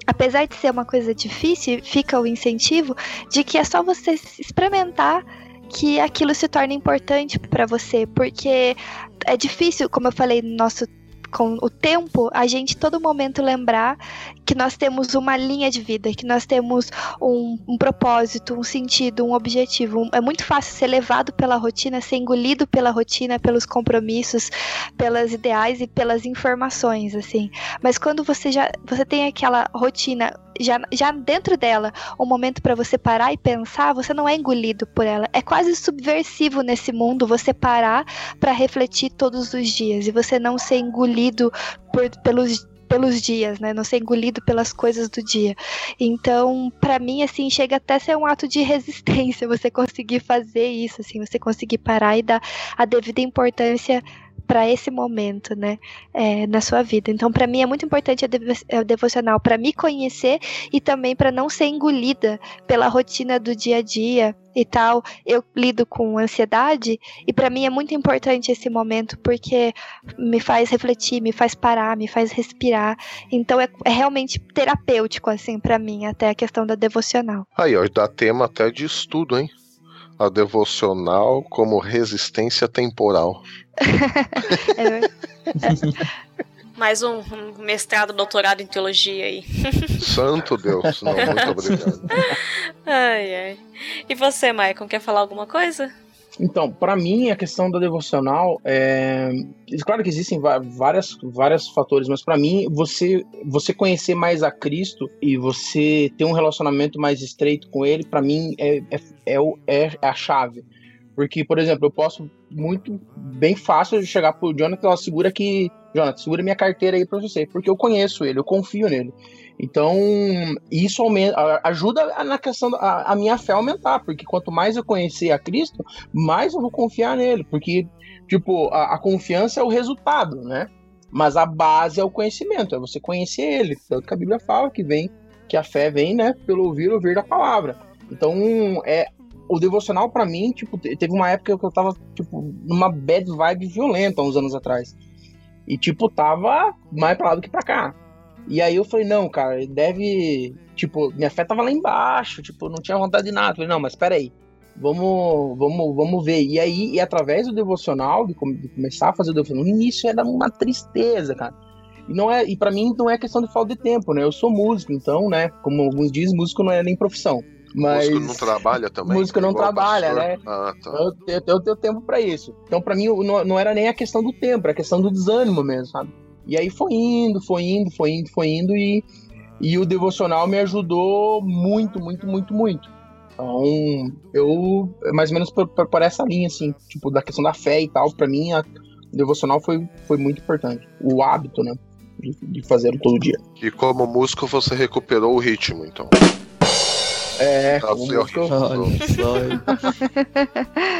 apesar de ser uma coisa difícil, fica o incentivo de que é só você experimentar que aquilo se torna importante para você, porque é difícil, como eu falei no nosso com o tempo, a gente todo momento lembrar que nós temos uma linha de vida, que nós temos um, um propósito, um sentido, um objetivo. É muito fácil ser levado pela rotina, ser engolido pela rotina, pelos compromissos, pelas ideais e pelas informações, assim. Mas quando você já você tem aquela rotina já, já dentro dela um momento para você parar e pensar, você não é engolido por ela. É quase subversivo nesse mundo você parar para refletir todos os dias e você não ser engolido por, pelos pelos dias, né? Não ser engolido pelas coisas do dia. Então, para mim, assim, chega até a ser um ato de resistência você conseguir fazer isso, assim, você conseguir parar e dar a devida importância para esse momento, né, é, na sua vida. Então, para mim é muito importante a, a devocional para me conhecer e também para não ser engolida pela rotina do dia a dia e tal. Eu lido com ansiedade e para mim é muito importante esse momento porque me faz refletir, me faz parar, me faz respirar. Então é, é realmente terapêutico assim para mim até a questão da devocional. Aí, ó, dá tema até de estudo, hein? a devocional como resistência temporal. Mais um, um, mestrado, doutorado em teologia aí. Santo Deus, não, muito obrigado. Ai, ai. E você, Maicon, quer falar alguma coisa? Então, para mim, a questão da devocional é. Claro que existem várias, vários fatores, mas para mim, você, você conhecer mais a Cristo e você ter um relacionamento mais estreito com Ele, para mim, é, é, é, é a chave. Porque, por exemplo, eu posso muito bem fácil chegar pro Jonathan e segura que. Jonathan, segura minha carteira aí pra você. Porque eu conheço ele, eu confio nele. Então, isso aumenta, ajuda na questão da a minha fé a aumentar, porque quanto mais eu conhecer a Cristo, mais eu vou confiar nele, porque, tipo, a, a confiança é o resultado, né? Mas a base é o conhecimento, é você conhecer ele. Tanto que a Bíblia fala que vem, que a fé vem, né, pelo ouvir, ouvir da palavra. Então, é o devocional pra mim, tipo, te- teve uma época que eu tava, tipo, numa bad vibe violenta uns anos atrás. E, tipo, tava mais pra lá do que pra cá. E aí eu falei, não, cara, deve. Tipo, minha fé tava lá embaixo, tipo, não tinha vontade de nada. Eu falei, não, mas peraí. Vamos, vamos, vamos ver. E aí, e através do devocional, de, de começar a fazer o devocional, no início era uma tristeza, cara. E não é, e para mim não é questão de falta de tempo, né? Eu sou músico, então, né, como alguns dizem, músico não é nem profissão. Mas Músico não trabalha também? músico não trabalha, né? Ah, tá. eu, eu, eu tenho tempo pra isso. Então, pra mim, não, não era nem a questão do tempo, era a questão do desânimo mesmo, sabe? E aí foi indo, foi indo, foi indo, foi indo e, e o devocional me ajudou muito, muito, muito, muito. Então, eu, mais ou menos por, por, essa linha, assim, tipo, da questão da fé e tal, pra mim, a, o devocional foi, foi muito importante. O hábito, né, de, de fazer todo dia. E como músico você recuperou o ritmo, então. É, Tá como só.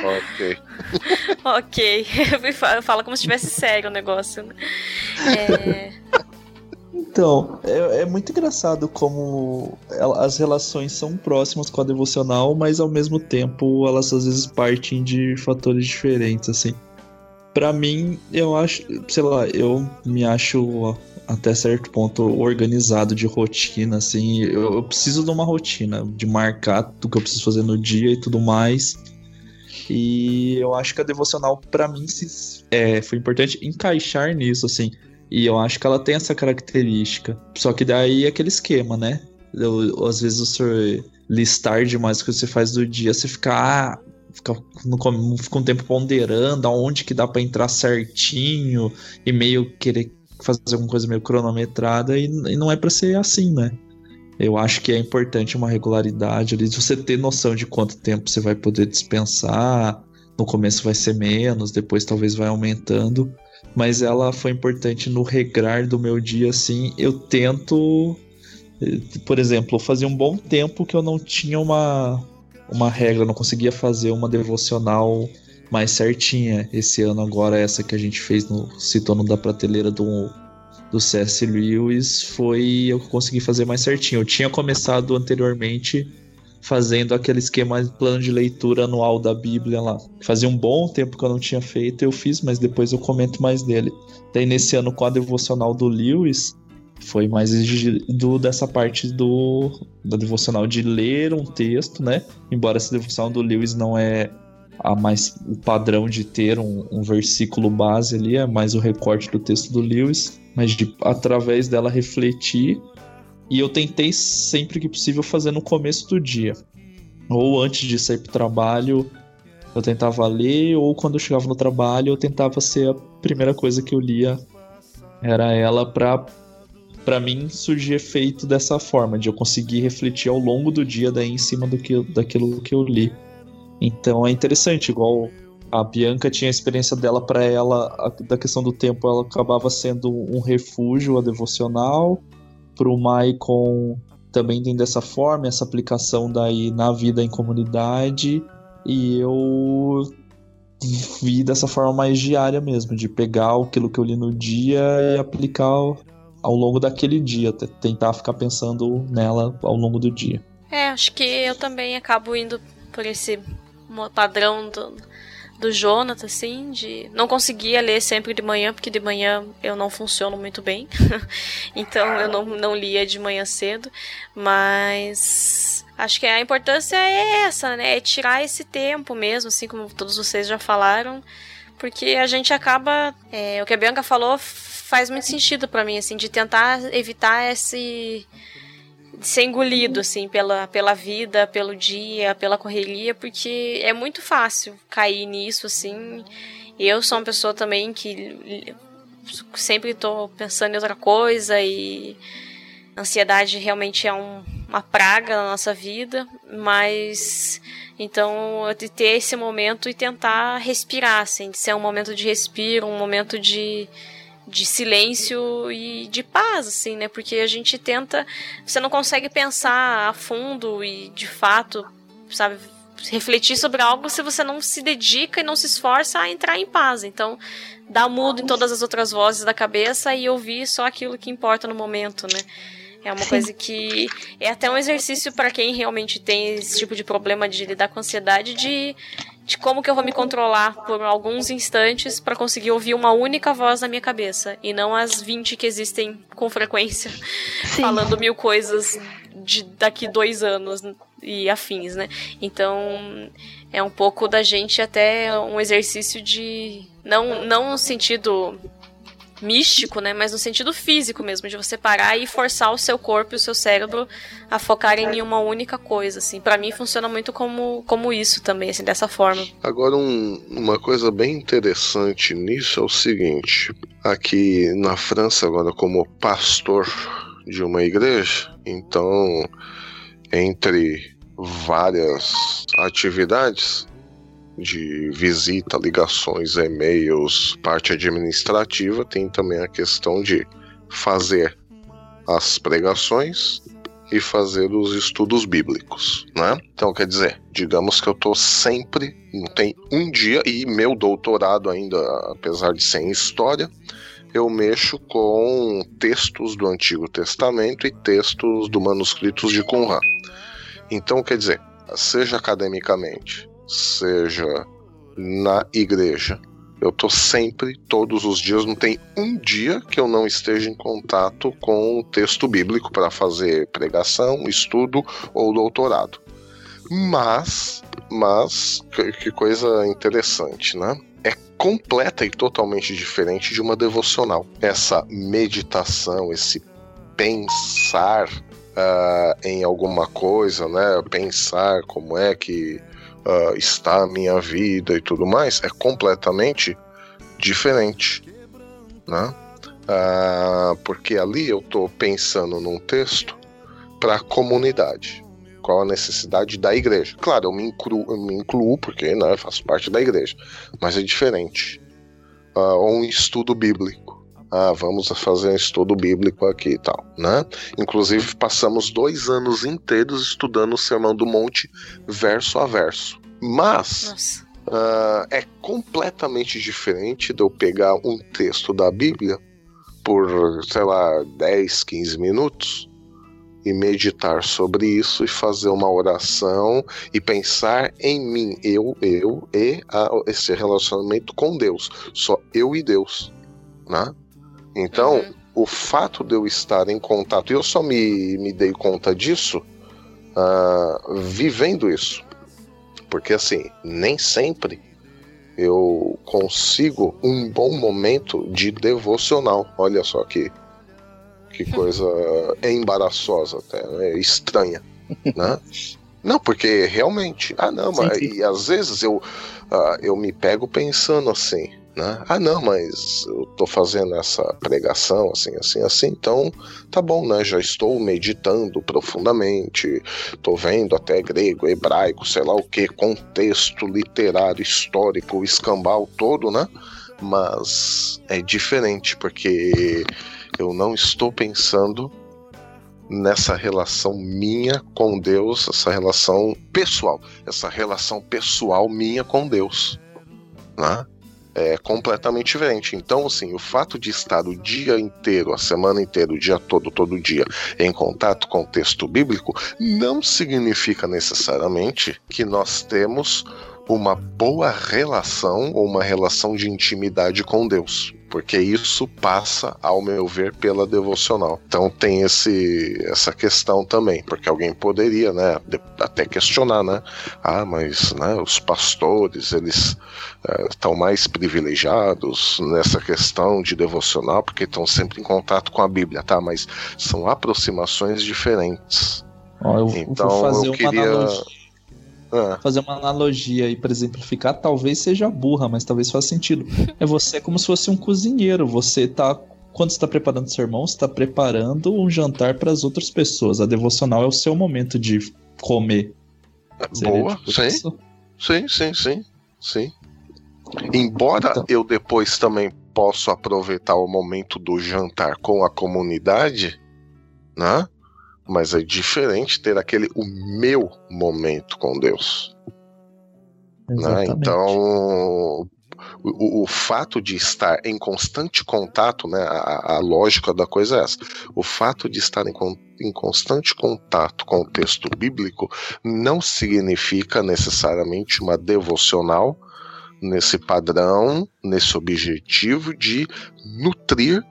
ok. ok. Fala como se estivesse sério o negócio. né? É, Então, é, é muito engraçado como ela- as relações são próximas com a devocional, mas ao mesmo tempo elas às vezes partem de fatores diferentes, assim. Pra mim, eu acho, sei lá, eu me acho até certo ponto organizado de rotina, assim. Eu, eu preciso de uma rotina, de marcar tudo que eu preciso fazer no dia e tudo mais. E eu acho que a devocional, pra mim, é, foi importante encaixar nisso, assim. E eu acho que ela tem essa característica. Só que daí é aquele esquema, né? Eu- às vezes você listar demais o que você faz do dia, você fica, ah, fica, com- fica um tempo ponderando aonde que dá pra entrar certinho e meio querer fazer alguma coisa meio cronometrada e, e não é pra ser assim, né? Eu acho que é importante uma regularidade ali, de você ter noção de quanto tempo você vai poder dispensar. No começo vai ser menos, depois talvez vai aumentando mas ela foi importante no regrar do meu dia, assim. Eu tento, eh, por exemplo, fazia um bom tempo que eu não tinha uma, uma regra, não conseguia fazer uma devocional mais certinha. Esse ano agora, essa que a gente fez no citou no da prateleira do, do C.S. Lewis, foi eu que consegui fazer mais certinho. Eu tinha começado anteriormente fazendo aquele esquema de plano de leitura anual da Bíblia lá. Fazia um bom tempo que eu não tinha feito, eu fiz, mas depois eu comento mais dele. Daí nesse ano com a devocional do Lewis, foi mais exigido dessa parte do da devocional de ler um texto, né? Embora essa devocional do Lewis não é a mais o padrão de ter um, um versículo base ali, é mais o recorte do texto do Lewis, mas de através dela refletir e eu tentei sempre que possível fazer no começo do dia. Ou antes de sair pro trabalho, eu tentava ler, ou quando eu chegava no trabalho, eu tentava ser a primeira coisa que eu lia. Era ela pra, pra mim surgir efeito dessa forma, de eu conseguir refletir ao longo do dia daí em cima do que, daquilo que eu li. Então é interessante, igual a Bianca tinha a experiência dela para ela, a, da questão do tempo, ela acabava sendo um refúgio, a devocional pro Maicon também tem dessa forma, essa aplicação daí na vida em comunidade. E eu vi dessa forma mais diária mesmo, de pegar aquilo que eu li no dia e aplicar ao, longo daquele dia, tentar ficar pensando nela ao longo do dia. É, acho que eu também acabo indo por esse padrão do, do Jonathan, assim, de não conseguia ler sempre de manhã, porque de manhã eu não funciono muito bem. então eu não, não lia de manhã cedo. Mas acho que a importância é essa, né? É tirar esse tempo mesmo, assim como todos vocês já falaram. Porque a gente acaba. é, o que a Bianca falou faz muito sentido pra mim, assim, de tentar evitar esse ser engolido assim pela, pela vida, pelo dia, pela correria, porque é muito fácil cair nisso assim. Eu sou uma pessoa também que sempre estou pensando em outra coisa e ansiedade realmente é um, uma praga na nossa vida, mas então de ter esse momento e tentar respirar, assim, de ser um momento de respiro, um momento de de silêncio e de paz, assim, né? Porque a gente tenta. Você não consegue pensar a fundo e de fato, sabe, refletir sobre algo se você não se dedica e não se esforça a entrar em paz. Então, dá mudo em todas as outras vozes da cabeça e ouvir só aquilo que importa no momento, né? É uma coisa que é até um exercício para quem realmente tem esse tipo de problema de lidar com ansiedade, de, de como que eu vou me controlar por alguns instantes para conseguir ouvir uma única voz na minha cabeça e não as 20 que existem com frequência Sim. falando mil coisas de daqui dois anos e afins, né? Então é um pouco da gente até um exercício de não não no sentido místico, né? Mas no sentido físico mesmo, de você parar e forçar o seu corpo e o seu cérebro a focar em uma única coisa, assim. Para mim funciona muito como, como isso também, assim, dessa forma. Agora, um, uma coisa bem interessante nisso é o seguinte: aqui na França, agora, como pastor de uma igreja, então, entre várias atividades, de visita, ligações, e-mails, parte administrativa, tem também a questão de fazer as pregações e fazer os estudos bíblicos, né? Então, quer dizer, digamos que eu tô sempre, não tem um dia, e meu doutorado ainda, apesar de ser em história, eu mexo com textos do Antigo Testamento e textos do manuscritos de Qumran. Então, quer dizer, seja academicamente, seja na igreja. Eu tô sempre, todos os dias, não tem um dia que eu não esteja em contato com o texto bíblico para fazer pregação, estudo ou doutorado. Mas, mas, que, que coisa interessante, né? É completa e totalmente diferente de uma devocional. Essa meditação, esse pensar uh, em alguma coisa, né? Pensar como é que uh, está a minha vida e tudo mais, é completamente diferente, né? Uh, porque ali eu estou pensando num texto para a comunidade. Qual a necessidade da igreja? Claro, eu me incluo, eu me incluo porque né, faço parte da igreja, mas é diferente. Uh, ou um estudo bíblico. Ah, vamos fazer um estudo bíblico aqui e tal, né? Inclusive passamos dois anos inteiros estudando o Sermão do Monte verso a verso. Mas uh, é completamente diferente de eu pegar um texto da Bíblia por, sei lá, 10, 15 minutos e meditar sobre isso e fazer uma oração e pensar em mim, eu, eu e a, esse relacionamento com Deus, só eu e Deus, né? Então, uhum. o fato de eu estar em contato, eu só me, me dei conta disso uh, vivendo isso. Porque assim, nem sempre eu consigo um bom momento de devocional. Olha só que, que coisa é embaraçosa até, né? estranha, né? Não, porque realmente, ah não, mas e às vezes eu, uh, eu me pego pensando assim, né? Ah, não, mas eu tô fazendo essa pregação assim, assim, assim, então tá bom, né? Já estou meditando profundamente, tô vendo até grego, hebraico, sei lá o que, contexto literário, histórico, escambau todo, né? Mas é diferente porque eu não estou pensando nessa relação minha com Deus, essa relação pessoal, essa relação pessoal minha com Deus, né? É completamente diferente. Então, assim, o fato de estar o dia inteiro, a semana inteira, o dia todo, todo dia, em contato com o texto bíblico, não significa necessariamente que nós temos uma boa relação ou uma relação de intimidade com Deus porque isso passa, ao meu ver, pela devocional. Então tem esse, essa questão também, porque alguém poderia, né, até questionar, né, ah, mas né, os pastores eles estão é, mais privilegiados nessa questão de devocional porque estão sempre em contato com a Bíblia, tá? Mas são aproximações diferentes. Ó, eu, então fazer eu queria analogia é. Fazer uma analogia aí para exemplificar, talvez seja burra, mas talvez faça sentido. É você como se fosse um cozinheiro. Você tá. Quando está preparando seu irmão, está preparando um jantar para as outras pessoas. A devocional é o seu momento de comer. Seria Boa, tipo sim. Isso? Sim, sim, sim, sim. Embora então. eu depois também possa aproveitar o momento do jantar com a comunidade, né? Mas é diferente ter aquele o meu momento com Deus. Né? Então, O, o, fato de estar em constante contato, né, a, a, lógica da coisa é essa. O fato de estar em, em constante contato com o texto bíblico não significa necessariamente uma devocional nesse padrão, nesse objetivo de nutrir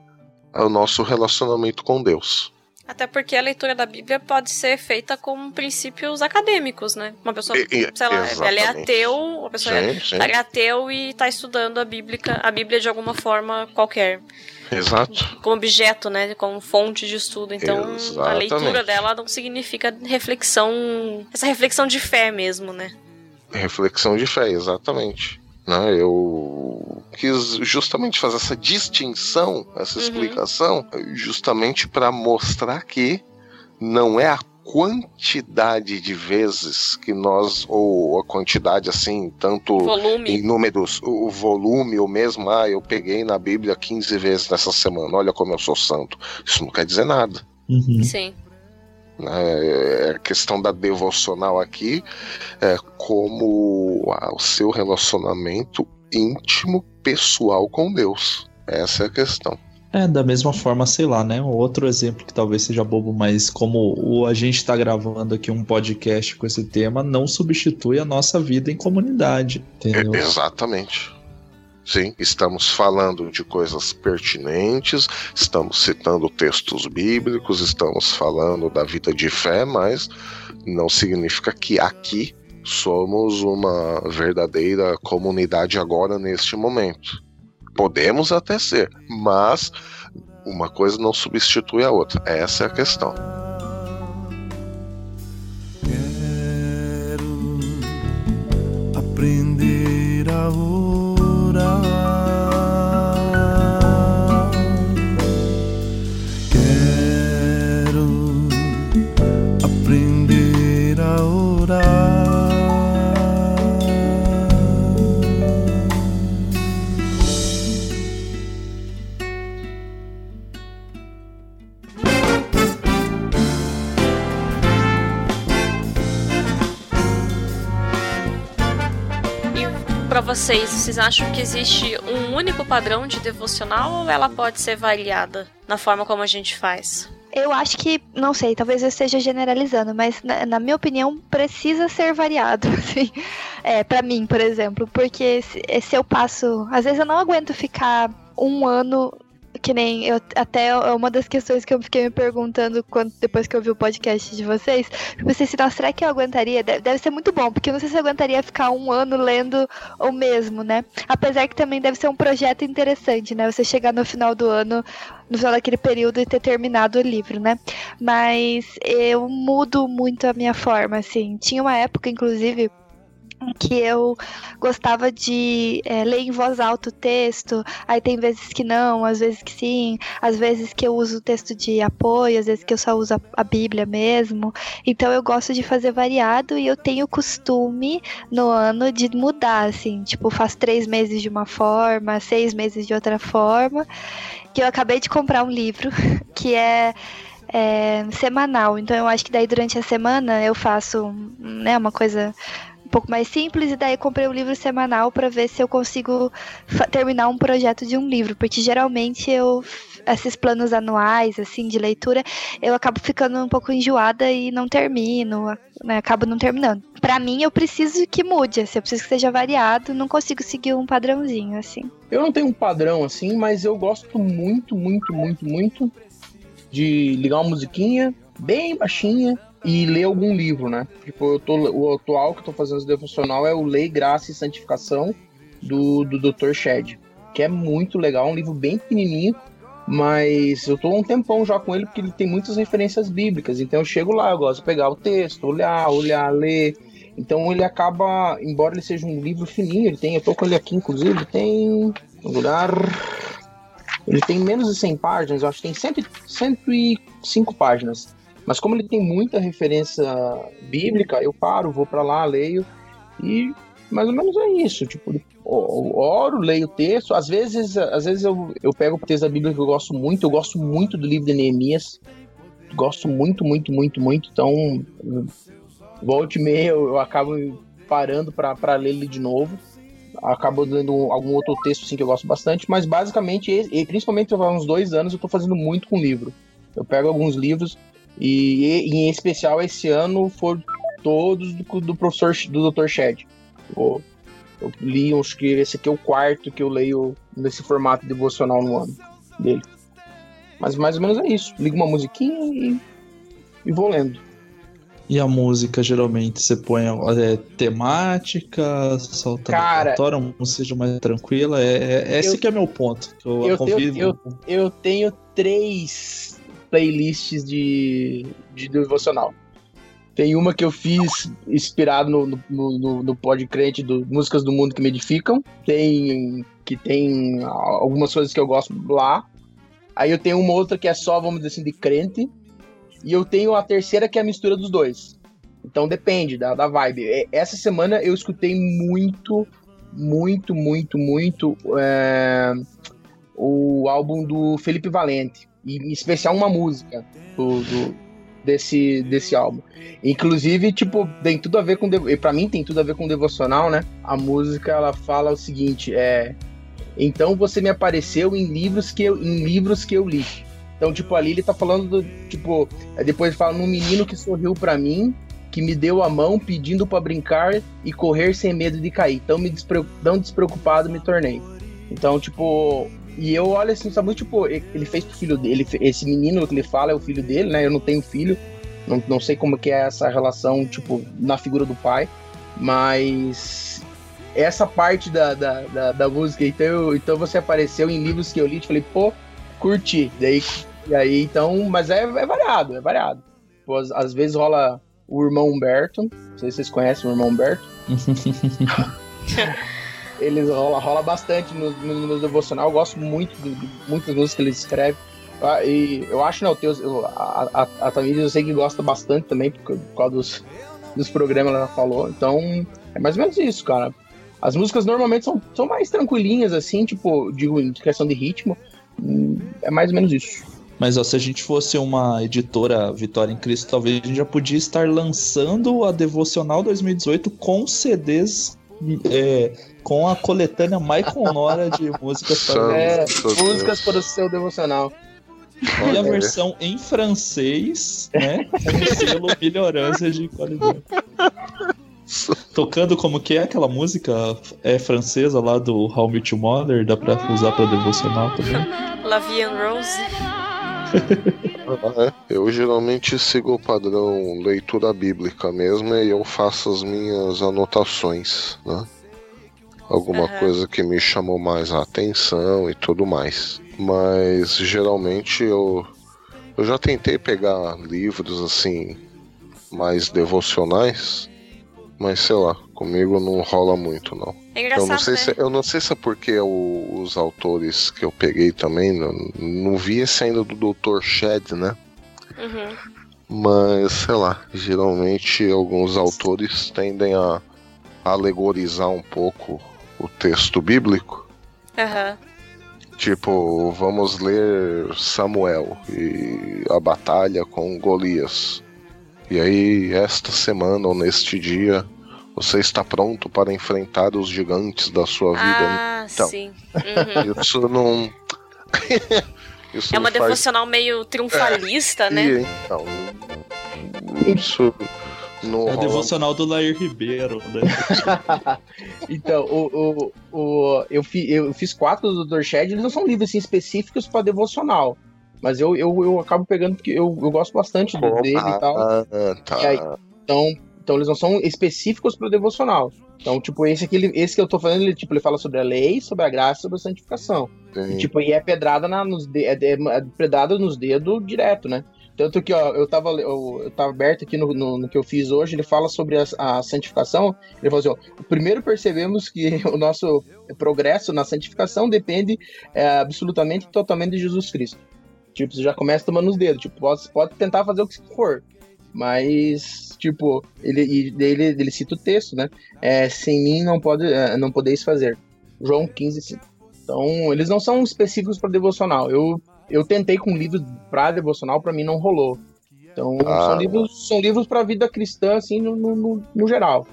o nosso relacionamento com Deus. Até porque a leitura da Bíblia pode ser feita com princípios acadêmicos, né? Uma pessoa, e, sei lá, ela é ateu, uma pessoa sim, sim. é ateu e está estudando a Bíblia, a Bíblia de alguma forma qualquer. Exato. Como objeto, né? Como fonte de estudo. Então, Exatamente. a leitura dela não significa reflexão, essa reflexão de fé mesmo, né? Reflexão de fé, exatamente. Né? Eu quis justamente fazer essa distinção, essa uhum. explicação, justamente para mostrar que não é a quantidade de vezes que nós, ou a quantidade assim, tanto volume. em números, o volume, ou mesmo, ah, eu peguei na Bíblia 15 vezes nessa semana, olha como eu sou santo. Isso não quer dizer nada. Uhum. Sim. Né? É a questão da devocional aqui é como o seu relacionamento íntimo, pessoal com Deus. Essa é a questão. É, da mesma forma, sei lá, né? Outro exemplo que talvez seja bobo, mas como o, a gente está gravando aqui um podcast com esse tema, não substitui a nossa vida em comunidade. Entendeu? É, exatamente. Sim, estamos falando de coisas pertinentes, estamos citando textos bíblicos, estamos falando da vida de fé, mas não significa que aqui somos uma verdadeira comunidade agora neste momento. Podemos até ser, mas uma coisa não substitui a outra. Essa é a questão. Quero aprender a Quero para vocês, vocês acham que existe um único padrão de devocional ou ela pode ser variada na forma como a gente faz? Eu acho que, não sei, talvez eu esteja generalizando, mas na, na minha opinião precisa ser variado, assim. É, para mim, por exemplo, porque se, se eu passo, às vezes eu não aguento ficar um ano que nem eu até é uma das questões que eu fiquei me perguntando quando, depois que eu vi o podcast de vocês, pensei assim, nossa, será que eu aguentaria? Deve, deve, ser muito bom, porque eu não sei se eu aguentaria ficar um ano lendo o mesmo, né? Apesar que também deve ser um projeto interessante, né? Você chegar no final do ano, no final daquele período e ter terminado o livro, né? Mas eu mudo muito a minha forma, assim. Tinha uma época, inclusive, que eu gostava de é, ler em voz alta o texto, aí tem vezes que não, às vezes que sim, às vezes que eu uso o texto de apoio, às vezes que eu só uso a, a Bíblia mesmo. Então eu gosto de fazer variado e eu tenho costume no ano de mudar, assim, tipo, faço três meses de uma forma, seis meses de outra forma. Que eu acabei de comprar um livro que é é, semanal. Então eu acho que daí durante a semana eu faço né, uma coisa um pouco mais simples e daí comprei um livro semanal para ver se eu consigo terminar um projeto de um livro, porque geralmente eu esses planos anuais assim de leitura, eu acabo ficando um pouco enjoada e não termino, né, acabo não terminando. Para mim eu preciso que mude, assim, eu preciso que seja variado, não consigo seguir um padrãozinho assim. Eu não tenho um padrão assim, mas eu gosto muito, muito, muito, muito de ligar uma musiquinha bem baixinha e ler algum livro, né? Tipo, eu tô, o atual que eu tô fazendo esse devocional é o Lei, Graça e Santificação do, do Dr. Shed, que é muito legal, um livro bem pequenininho, mas eu tô um tempão já com ele porque ele tem muitas referências bíblicas, então eu chego lá, eu gosto de pegar o texto, olhar, olhar, ler. Então ele acaba, embora ele seja um livro fininho, ele tem, eu tô com ele aqui inclusive, tem lugar ele tem menos de 100 páginas, eu acho que tem 100, 105 páginas. Mas como ele tem muita referência bíblica, eu paro, vou para lá, leio e mais ou menos é isso. Tipo, oro, leio o texto. Às vezes, às vezes eu, eu pego o texto da Bíblia que eu gosto muito. Eu gosto muito do livro de Neemias. Gosto muito, muito, muito, muito. Então, volte meia eu, eu acabo parando para ler ele de novo. acabo lendo algum outro texto assim, que eu gosto bastante, mas basicamente, e principalmente há uns dois anos, eu tô fazendo muito com livro. Eu pego alguns livros e, e em especial esse ano foram todos do, do professor do Dr. Shed. Eu, eu li, acho que esse aqui é o quarto que eu leio nesse formato devocional no ano dele. Mas mais ou menos é isso. Ligo uma musiquinha e, e vou lendo. E a música, geralmente, você põe é, temática, solta Cara, uma música mais tranquila. É, é, esse eu- que é meu ponto. Que eu, eu, eu, eu tenho três playlists de, de devocional. Tem uma que eu fiz inspirado no, no, no, no podcrente do Músicas do Mundo que Me Edificam. Tem que tem algumas coisas que eu gosto lá. Aí eu tenho uma outra que é só, vamos dizer assim, de crente. E eu tenho a terceira que é a mistura dos dois. Então depende da, da vibe. E- Essa semana eu escutei muito, muito, muito, muito é, o álbum do Felipe Valente. Em especial uma música do, do- desse, desse álbum. Inclusive, tipo, tem tudo a ver com. e Pra mim tem tudo a ver com devocional, né? A música ela fala o seguinte: é. Então você me apareceu em livros que eu, em livros que eu li. Então, tipo, ali ele tá falando do. Tipo, depois ele fala num menino que sorriu pra mim, que me deu a mão pedindo pra brincar e correr sem medo de cair. Então, me despre... tão despreocupado me tornei. Então, tipo. E eu olho assim, sabe, muito, tipo, ele fez pro filho dele. Esse menino que ele fala é o filho dele, né? Eu não tenho filho. Não, não sei como que é essa relação, tipo, na figura do pai. Mas essa parte da, da, da, da música, então, eu- então você apareceu em livros que eu li, e falei, pô, curti. Daí, e aí, então, mas é, é variado, é variado. Pô, às, às vezes rola o irmão Humberto, não sei se vocês conhecem o irmão Humberto. Eles rola, rola bastante no, no, no devocional, eu gosto muito de, de muitas músicas que ele escreve. Ah, E eu acho, não, o Teus, eu- a, a, a Tamires eu sei que gosta bastante também, por, por causa dos, dos programas ela falou. Então, é mais ou menos isso, cara. As músicas normalmente são, são mais tranquilinhas, assim, tipo, digo, em questão de ritmo. É mais ou menos isso. Mas ó, se a gente fosse uma editora Vitória em Cristo, talvez a gente já podia estar lançando a Devocional 2018 com CDs, é, com a coletânea Michael Nora de músicas para É, músicas para o seu devocional. E a versão em francês, né? Com selo melhorança de qualidade. Tocando como que é aquela música é francesa lá do How Met Your Mother, dá pra usar pra devocional também. La Vie en Rose. Ah, é. Eu geralmente sigo o padrão leitura bíblica mesmo e eu faço as minhas anotações, né? Alguma Aham. coisa que me chamou mais a atenção e tudo mais. Mas geralmente eu, eu já tentei pegar livros assim mais devocionais, mas sei lá, comigo não rola muito não. É Eu não, engraçado, sei né? se, eu não sei se é porque o- os autores que eu peguei também, não, não vi esse ainda do Dr. Shed, né? Uhum. Mas, sei lá, geralmente alguns autores tendem a alegorizar um pouco o texto bíblico. Aham. Tipo, vamos ler Samuel e a batalha com Golias. E aí, esta semana ou neste dia, você está pronto para enfrentar os gigantes da sua vida. Ah, Então, sim. Uhum. Isso não. isso É uma faz devocional meio triunfalista, né? E, então, isso não É a devocional do Lair Ribeiro, né? Então, o, o, o, eu, fi, eu fiz quatro do Dr. Shed, eles não são livros assim, específicos para devocional. Mas eu, eu, eu acabo pegando porque eu, eu gosto bastante do- dele e tal. Ah, tá. E aí, então, então eles não são específicos para devocional. Então, tipo, esse aqui, esse que eu tô falando, ele, tipo, ele fala sobre a lei, sobre a graça e sobre a santificação. E, tipo, e é pedrada na, nos de, é, é- pedrada nos dedos direto, né? Tanto que, ó, eu tava, eu, eu tava aberto aqui no, no, no que eu fiz hoje, ele fala sobre a, a santificação. Ele fala assim, ó, primeiro percebemos que o nosso progresso na santificação depende é, absolutamente e totalmente de Jesus Cristo. Tipo, você já começa tomando os dedos. Tipo, pode, pode tentar fazer o que for. Mas, tipo, ele, e daí ele, cita o texto, né? É, sem mim não, pode, é, não podeis fazer. João 15, 5. Então, eles não são específicos para devocional. Eu, eu tentei com livros para devocional, para mim não rolou. Então, Ah. são livros, são livros para vida cristã, assim, no, no, no- geral.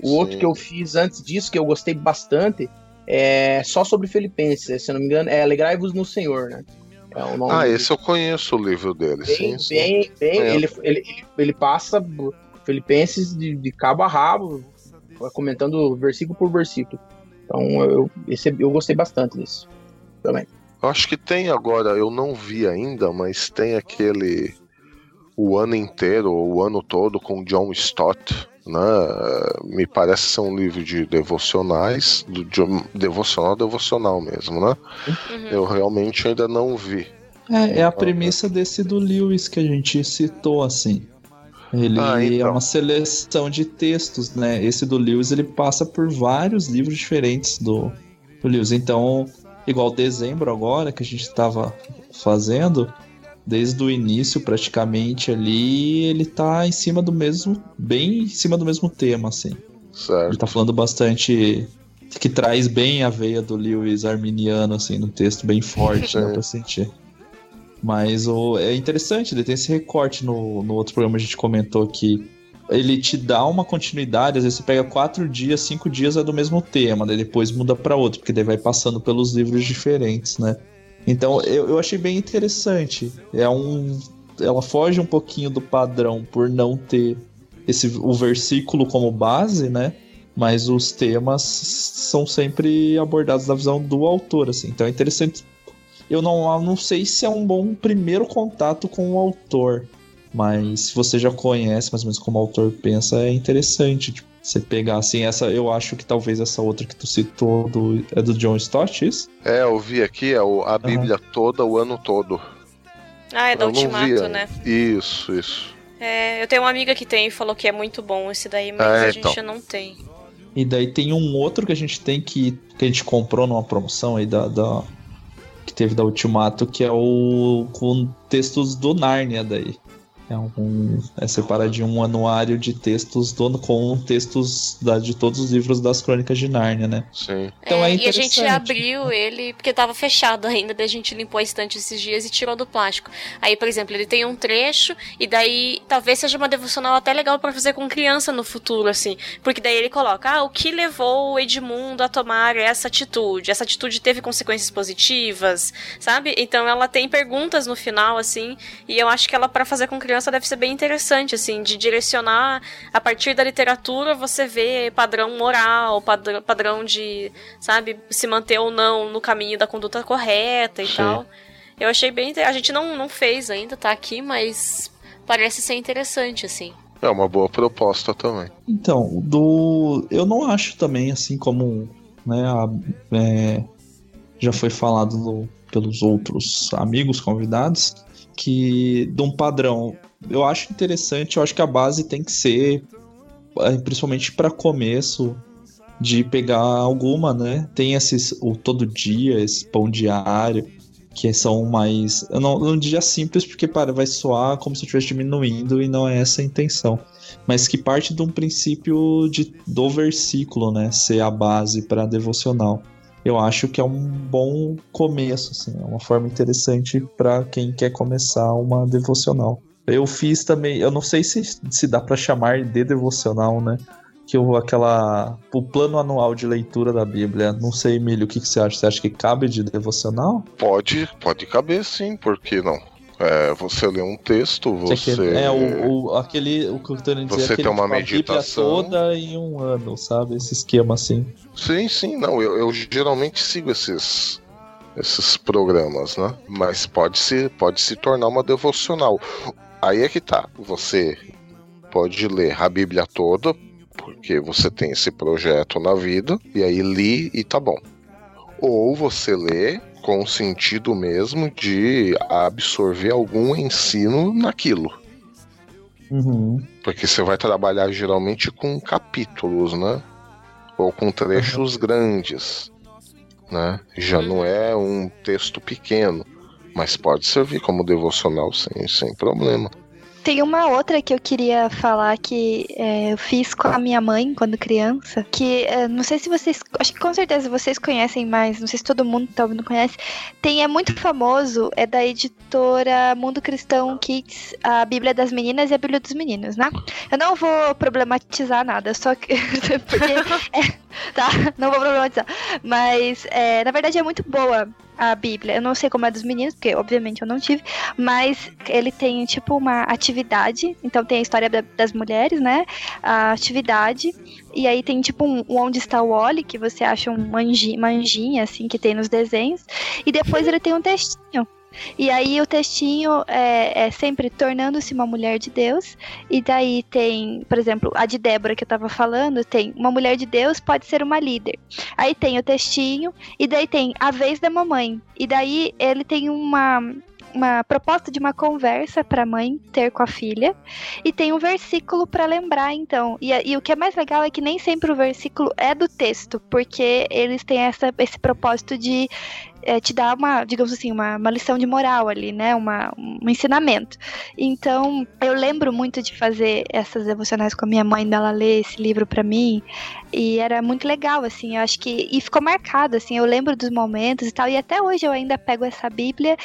O outro Sim. que eu fiz antes disso, que eu gostei bastante, é só sobre Filipenses, se eu não me engano, é Alegrai-vos no Senhor, né? É Ah, do- esse eu conheço o livro dele, bem, sim, sim. bem, bem É. ele, ele, ele, passa Filipenses de, de cabo a rabo, comentando versículo por versículo. Então eu, esse, eu gostei bastante disso também. Eu acho que tem agora, eu não vi ainda, mas tem aquele o ano inteiro, ou o ano todo com John Stott, né? Me parece ser um livro de devocionais, do John, devocional, devocional mesmo, né? Eu realmente ainda não vi. É, é a premissa desse do Lewis que a gente citou, assim. Ele Ah, então. é uma seleção de textos, né? Esse do Lewis ele passa por vários livros diferentes do, do Lewis. Então, igual dezembro agora que a gente estava fazendo, desde o início praticamente ali, ele tá em cima do mesmo, bem em cima do mesmo tema, assim. Certo. Ele tá falando bastante que traz bem a veia do Lewis arminiano, assim, no texto bem forte, dá pra sentir. Mas o, é interessante, ele tem esse recorte no, no outro programa a gente comentou que ele te dá uma continuidade, às vezes você pega quatro dias, cinco dias é do mesmo tema, daí depois muda pra outro, porque daí vai passando pelos livros diferentes, né? Então eu, eu achei bem interessante. É um. Ela foge um pouquinho do padrão por não ter esse, o versículo como base, né? Mas os temas são sempre abordados da visão do autor, assim. Então é interessante. Eu não, eu não sei se é um bom primeiro contato com o autor, mas se você já conhece mais ou menos como o autor pensa, é interessante. Tipo, você pegar assim, essa. Eu acho que talvez essa outra que tu citou do, é do John Stott, isso? É, eu vi aqui é o- a Bíblia toda, o ano todo. Ah, é Eu vi Ultimato, ainda. né? Isso, isso. É, eu tenho uma amiga que tem e falou que é muito bom esse daí, mas É, a gente então. não tem. E daí tem um outro que a gente tem que, que a gente comprou numa promoção aí da, da- que teve da Ultimato, que é o com textos do Nárnia daí. É um é separadinho um anuário de textos do, com textos da, de todos os livros das Crônicas de Nárnia, né? Sim. Então é, e a gente abriu ele porque tava fechado ainda, daí a gente limpou a estante esses dias e tirou do plástico. Aí, por exemplo, ele tem um trecho e daí talvez seja uma devocional até legal pra fazer com criança no futuro, assim. Porque daí ele coloca, ah, o que levou o Edmundo a tomar essa atitude? Essa atitude teve consequências positivas, sabe? Então ela tem perguntas no final, assim, e eu acho que ela pra fazer com criança deve ser bem interessante, assim, de direcionar a partir da literatura você vê padrão moral, padrão, padrão de, sabe, se manter ou não no caminho da conduta correta e Sim. tal. Eu achei bem. A gente não, não fez ainda, tá aqui, mas parece ser interessante, assim. É uma boa proposta também. Então, do. Eu não acho também, assim como né, a- é, já foi falado no- pelos outros amigos convidados, que de um padrão. Eu acho interessante, eu acho que a base tem que ser, eh, principalmente para começo, de pegar alguma, né? Tem esses, o todo dia, esse pão diário, que são mais. Eu não, não diria simples, porque para, vai soar como se eu estivesse diminuindo e não é essa a intenção mas que parte de um princípio de, do versículo, né? Ser a base para devocional. Eu acho que é um bom começo, assim, é uma forma interessante para quem quer começar uma devocional. Eu fiz também, eu não sei se, se dá para chamar de devocional, né? Que eu, aquela. O plano anual de leitura da Bíblia. Não sei, Emílio, o que, que você acha? Você acha que cabe de devocional? Pode, pode caber sim, por que não? É, você lê um texto, Você É, o, o- aquele. O que eu tô querendo dizer Você é tem uma tipo, meditação. toda em um ano, sabe? Esse esquema assim. Sim, sim, não. Eu, eu geralmente sigo esses, esses programas, né? Mas pode se, pode se tornar uma devocional. Aí é que tá. Você pode ler a Bíblia toda, porque você tem esse projeto na vida, e aí li e tá bom. Ou você lê com o sentido mesmo de absorver algum ensino naquilo. Uhum. Porque você vai trabalhar geralmente com capítulos, né? Ou com trechos grandes, né? Já não é um texto pequeno, mas pode servir como devocional sem, sem problema. Tem uma outra que eu queria falar que é, eu fiz com a minha mãe quando criança, que é, não sei se vocês, acho que com certeza vocês conhecem mais, não sei se todo mundo tá ouvindo conhece. Tem, é muito famoso, é da editora Mundo Cristão Kids, a Bíblia das Meninas e a Bíblia dos Meninos, né? Eu não vou problematizar nada, só que. porque. é, tá, não vou problematizar. Mas, é, na verdade, é muito boa a Bíblia. Eu não sei como é dos meninos, porque obviamente eu não tive, mas ele tem tipo uma atividade. Então tem a história da, das mulheres, né? A atividade. E aí tem tipo um, Onde está o Oli, que você acha um manji, uma anjinha, assim, que tem nos desenhos. E depois ele tem um textinho. E aí o textinho é, é sempre tornando-se uma mulher de Deus. E daí tem, por exemplo, a de Débora que eu tava falando, tem uma mulher de Deus pode ser uma líder. Aí tem o textinho, e daí tem a vez da mamãe. E daí ele tem uma, uma proposta de uma conversa para a mãe ter com a filha e tem um versículo para lembrar então e, e, o que é mais legal é que nem sempre o versículo é do texto porque eles têm essa, esse propósito de é, te dá uma, digamos assim, uma, uma lição de moral ali, né? Uma, um ensinamento. Então, eu lembro muito de fazer essas devocionais com a minha mãe, dela ler esse livro para mim. E era muito legal, assim, eu acho que. E ficou marcado, assim, eu lembro dos momentos e tal. E até hoje eu ainda pego essa Bíblia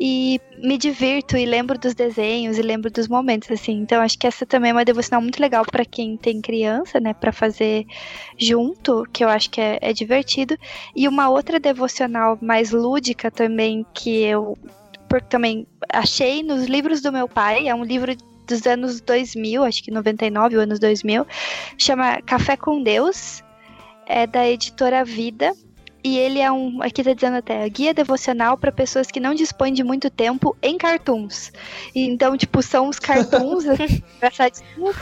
e me divirto e lembro dos desenhos e lembro dos momentos, assim. Então acho que essa também é uma devocional muito legal para quem tem criança, né? para fazer junto, que eu acho que é, é divertido. E uma outra devocional mais lúdica também, que eu também achei nos livros do meu pai, é um livro dos anos 2000, acho que 99 ou anos 2000, chama Café com Deus, é da editora Vida. E ele é um, aqui tá dizendo até, guia devocional para pessoas que não dispõem de muito tempo em cartoons. E, então, tipo, são os cartoons engraçadinhos.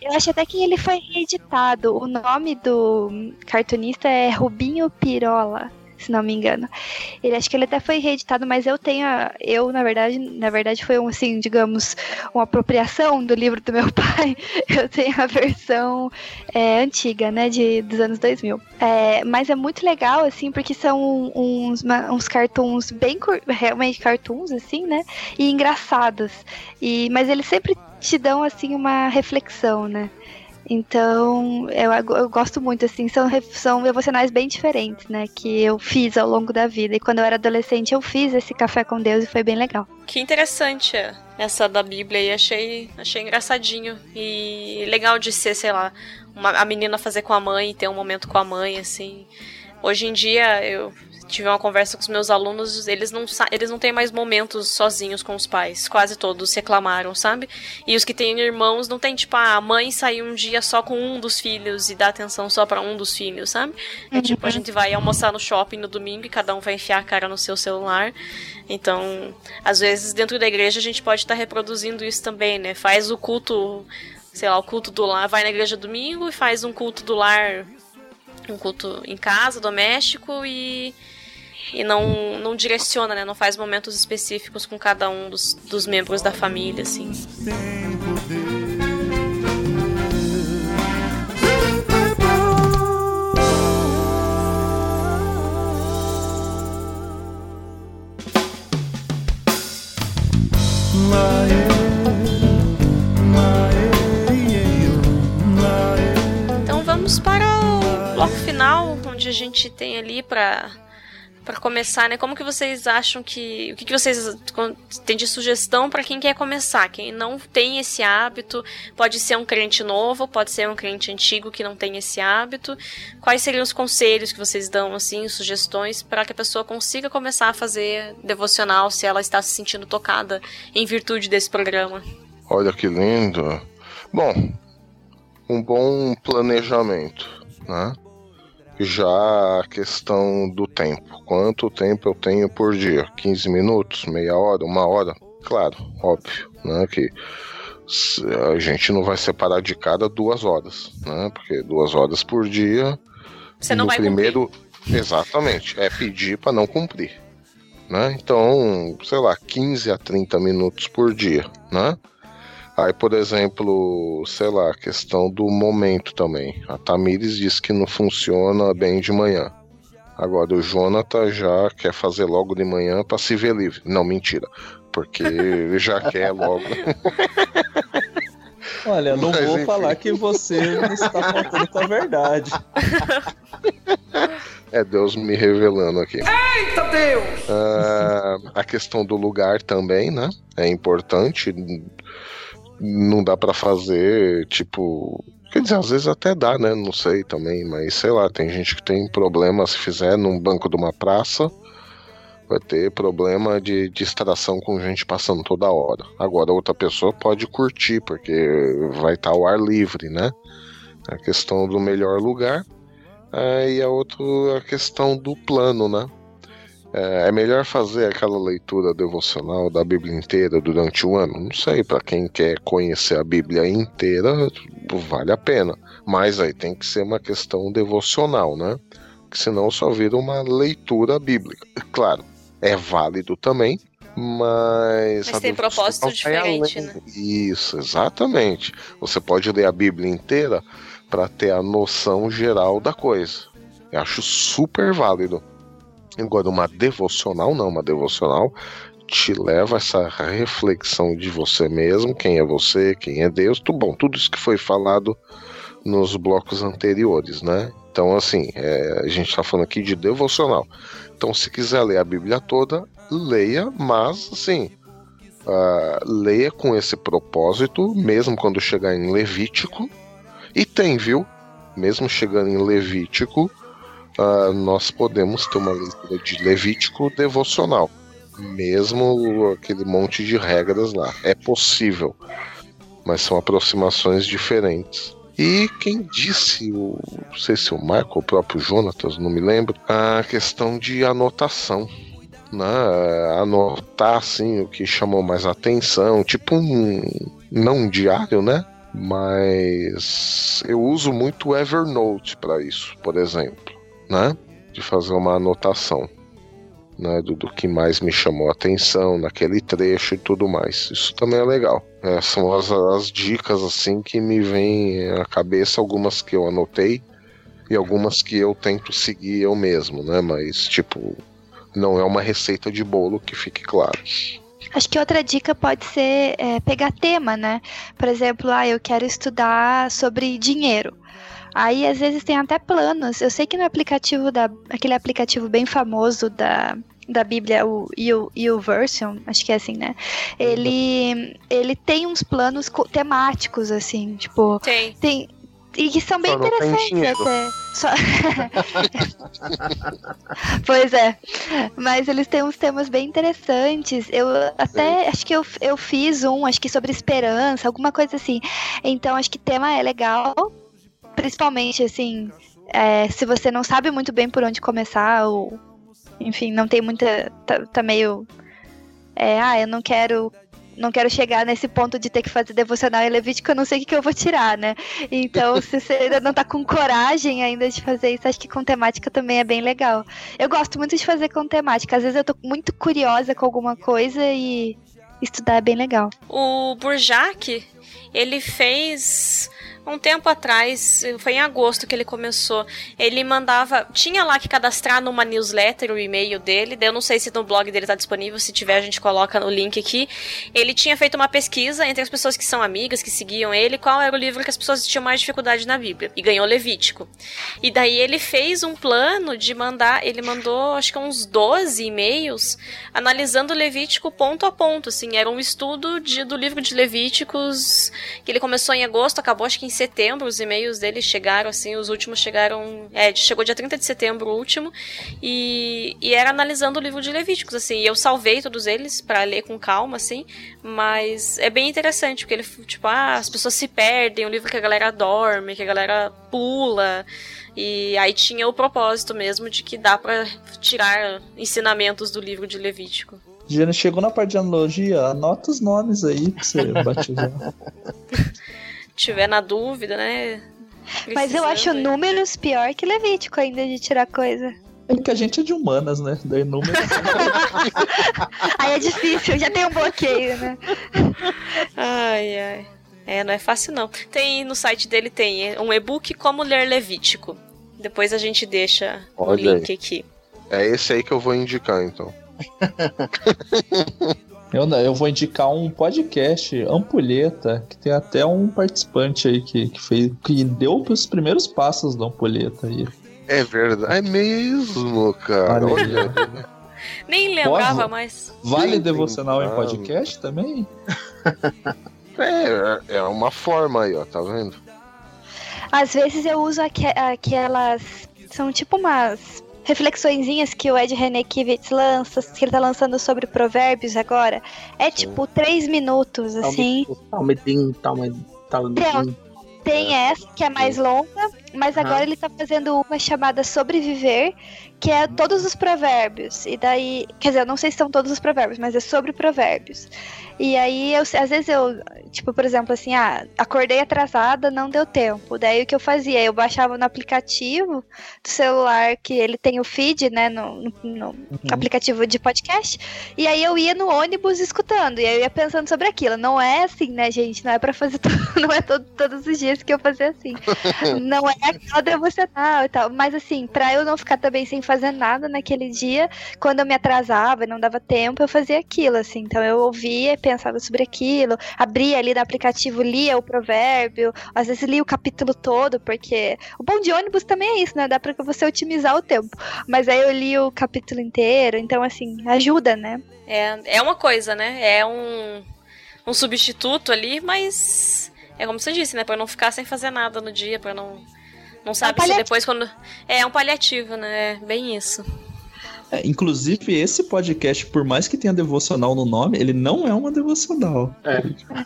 Eu acho até que ele foi reeditado. O nome do cartunista é Rubinho Pirola se não me engano. Ele acho que ele até foi reeditado, mas eu tenho a, eu na verdade, na verdade foi um assim, digamos, uma apropriação do livro do meu pai. Eu tenho a versão é, antiga, né, de dos anos 2000. É, mas é muito legal assim, porque são uns uns cartoons bem realmente cartoons assim, né, e engraçados. E mas eles sempre te dão assim uma reflexão, né? Então, eu, eu gosto muito, assim, são, são devocionais bem diferentes, né? Que eu fiz ao longo da vida. E quando eu era adolescente, eu fiz esse café com Deus e foi bem legal. Que interessante essa da Bíblia e achei, achei engraçadinho. E legal de ser, sei lá, uma, a menina fazer com a mãe, ter um momento com a mãe, assim. Hoje em dia, eu tive uma conversa com os meus alunos, eles não, eles não têm mais momentos sozinhos com os pais. Quase todos reclamaram, sabe? E os que têm irmãos não tem, tipo, ah, a mãe saiu um dia só com um dos filhos e dá atenção só para um dos filhos, sabe? É uhum. tipo, a gente vai almoçar no shopping no domingo e cada um vai enfiar a cara no seu celular. Então, às vezes, dentro da igreja a gente pode estar tá reproduzindo isso também, né? Faz o culto sei lá, o culto do lar, vai na igreja domingo e faz um culto do lar, um culto em casa, doméstico e e não, não direciona, né? Não faz momentos específicos com cada um dos, dos membros da família, assim. Então vamos para o bloco final, onde a gente tem ali para para começar, né? Como que vocês acham que. O que, que vocês têm de sugestão para quem quer começar? Quem não tem esse hábito, pode ser um crente novo, pode ser um crente antigo que não tem esse hábito. Quais seriam os conselhos que vocês dão, assim, sugestões, para que a pessoa consiga começar a fazer devocional se ela está se sentindo tocada em virtude desse programa? Olha que lindo. Bom, um bom planejamento, né? Já a questão do tempo. Quanto tempo eu tenho por dia? 15 minutos? Meia hora? Uma hora? Claro, óbvio, né? Que a gente não vai separar de cada duas horas, né? Porque duas horas por dia. Você não no vai primeiro, cumprir. exatamente, é pedir para não cumprir, né? Então, sei lá, 15 a 30 minutos por dia, né? Aí, por exemplo, sei lá, a questão do momento também. A Tamires diz que não funciona bem de manhã. Agora o Jonathan já quer fazer logo de manhã para se ver livre. Não, mentira. Porque ele já quer logo. Olha, não Mas, vou enfim. falar que você está faltando com a verdade. É Deus me revelando aqui. Eita Deus! Ah, a questão do lugar também, né? É importante. Não dá pra fazer, tipo. Quer dizer, às vezes até dá, né? Não sei também, mas sei lá, tem gente que tem problema se fizer num banco de uma praça. Vai ter problema de distração com gente passando toda hora. Agora, outra pessoa pode curtir, porque vai estar ao ar livre, né? A questão do melhor lugar. Ah, e a outra a questão do plano, né? É, é melhor fazer aquela leitura devocional da Bíblia inteira durante o ano? Não sei, para quem quer conhecer a Bíblia inteira, vale a pena. Mas aí tem que ser uma questão devocional, né? Porque senão só vira uma leitura bíblica. Claro, é válido também, mas. Mas tem propósito diferente, né? Isso, exatamente. Você pode ler a Bíblia inteira para ter a noção geral da coisa. Eu acho super válido. Agora, uma devocional, não, uma devocional te leva a essa reflexão de você mesmo, quem é você, quem é Deus, tudo bom, tudo isso que foi falado nos blocos anteriores, né? Então, assim, é, a gente está falando aqui de devocional. Então, se quiser ler a Bíblia toda, leia, mas, assim, ah, leia com esse propósito, mesmo quando chegar em Levítico. E tem, viu? Mesmo chegando em Levítico, ah, nós podemos ter uma leitura de Levítico devocional. Mesmo aquele monte de regras lá. É possível. Mas são aproximações diferentes. E quem disse, o, não sei se o Michael, o próprio Jonatas, não me lembro, a questão de anotação. Né? Anotar assim o que chamou mais atenção, tipo um. Não diário, né? Mas eu uso muito Evernote para isso, por exemplo, né? De fazer uma anotação. Né, do, do que mais me chamou a atenção naquele trecho e tudo mais. Isso também é legal. É, são as, as dicas assim que me vêm à cabeça, algumas que eu anotei e algumas que eu tento seguir eu mesmo, né? Mas tipo, não é uma receita de bolo que fique claro. Acho que outra dica pode ser é, pegar tema, né? Por exemplo, ah, eu quero estudar sobre dinheiro. Aí às vezes tem até planos. Eu sei que no aplicativo da. aquele aplicativo bem famoso da, da Bíblia, o YouVersion, acho que é assim, né? Ele, ele tem uns planos co- temáticos, assim, tipo. Tem. Tem. E que são bem Só interessantes até. Só... pois é. Mas eles têm uns temas bem interessantes. Eu até acho que eu, eu fiz um, acho que sobre esperança, alguma coisa assim. Então acho que tema é legal. Principalmente, assim, é, se você não sabe muito bem por onde começar, ou enfim, não tem muita. tá, tá meio. É, ah, eu não quero. Não quero chegar nesse ponto de ter que fazer devocional em Levítico, eu não sei o que, que eu vou tirar, né? Então, se você ainda não tá com coragem ainda de fazer isso, acho que com temática também é bem legal. Eu gosto muito de fazer com temática. Às vezes eu tô muito curiosa com alguma coisa e estudar é bem legal. O Burjac, ele fez um tempo atrás, foi em agosto que ele começou. Ele mandava, tinha lá que cadastrar numa newsletter o e-mail dele. Eu não sei se no blog dele tá disponível, se tiver a gente coloca no link aqui. Ele tinha feito uma pesquisa entre as pessoas que são amigas, que seguiam ele, qual era o livro que as pessoas tinham mais dificuldade na Bíblia. E ganhou Levítico. E daí ele fez um plano de mandar, ele mandou acho que uns 12 e-mails analisando Levítico ponto a ponto, assim, era um estudo de, do livro de Levíticos que ele começou em agosto, acabou acho que em setembro, os e-mails dele chegaram, assim, os últimos chegaram, é, chegou dia 30 de setembro o último, e, e era analisando o livro de Levíticos, assim, e eu salvei todos eles para ler com calma, assim, mas é bem interessante, porque ele, tipo, ah, as pessoas se perdem, o livro que a galera dorme, que a galera pula, e aí tinha o propósito mesmo de que dá para tirar ensinamentos do livro de Levítico. Diana, chegou na parte de analogia, anota os nomes aí pra você batizar. Tiver na dúvida, né? Mas eu acho Precisando, números pior que Levítico ainda de tirar coisa. É que a gente é de humanas, né? Daí número. Aí é difícil, já tem um bloqueio, né? Ai, ai. É, não é fácil não. Tem no site dele tem um e-book como ler Levítico. Depois a gente deixa o Olha link aí. aqui. É esse aí que eu vou indicar, então. Eu, eu vou indicar um podcast, Ampulheta, que tem até um participante aí que, que fez. que deu os primeiros passos da Ampulheta aí. É verdade. É mesmo, cara. Olha. Nem lembrava Pode? mais. Vale Sim, devocional em podcast também? É, é uma forma aí, ó, tá vendo? Às vezes eu uso aque- aquelas. São tipo umas reflexõezinhas que o Ed René Kivitz lança, que ele tá lançando sobre provérbios agora. É tipo três minutos, assim. Talmedim, talmedim, talmedim. Tem essa que é mais longa, mas agora ele tá fazendo uma chamada Sobreviver, que é todos os provérbios. E daí, quer dizer, eu não sei se são todos os provérbios, mas é sobre provérbios. E aí, eu, às vezes eu, tipo, por exemplo, assim, ah, acordei atrasada, não deu tempo. Daí o que eu fazia? Eu baixava no aplicativo do celular, que ele tem o feed, né, no, no- no aplicativo de podcast. E aí eu ia no ônibus escutando, e aí eu ia pensando sobre aquilo. Não é assim, né, gente? Não é pra fazer, não é todo- todos os dias que eu fazia assim. não é aquela devocional e tal. Mas assim, pra eu não ficar também sem fazer nada naquele dia, quando eu me atrasava e não dava tempo, eu fazia aquilo, assim. Então eu ouvia e pensava sobre aquilo, abria ali no aplicativo, lia o provérbio, às vezes lia o capítulo todo, porque o bom de ônibus também é isso, né? Dá pra você otimizar o tempo. Mas aí eu li o capítulo inteiro, então assim, ajuda, né? É, é uma coisa, né? É um, um substituto ali, mas é como você disse, né? Pra não ficar sem fazer nada no dia, pra não. Não sabe se paliativo. depois quando. É um paliativo, né? É bem isso. É, inclusive, esse podcast, por mais que tenha devocional no nome, ele não é uma devocional.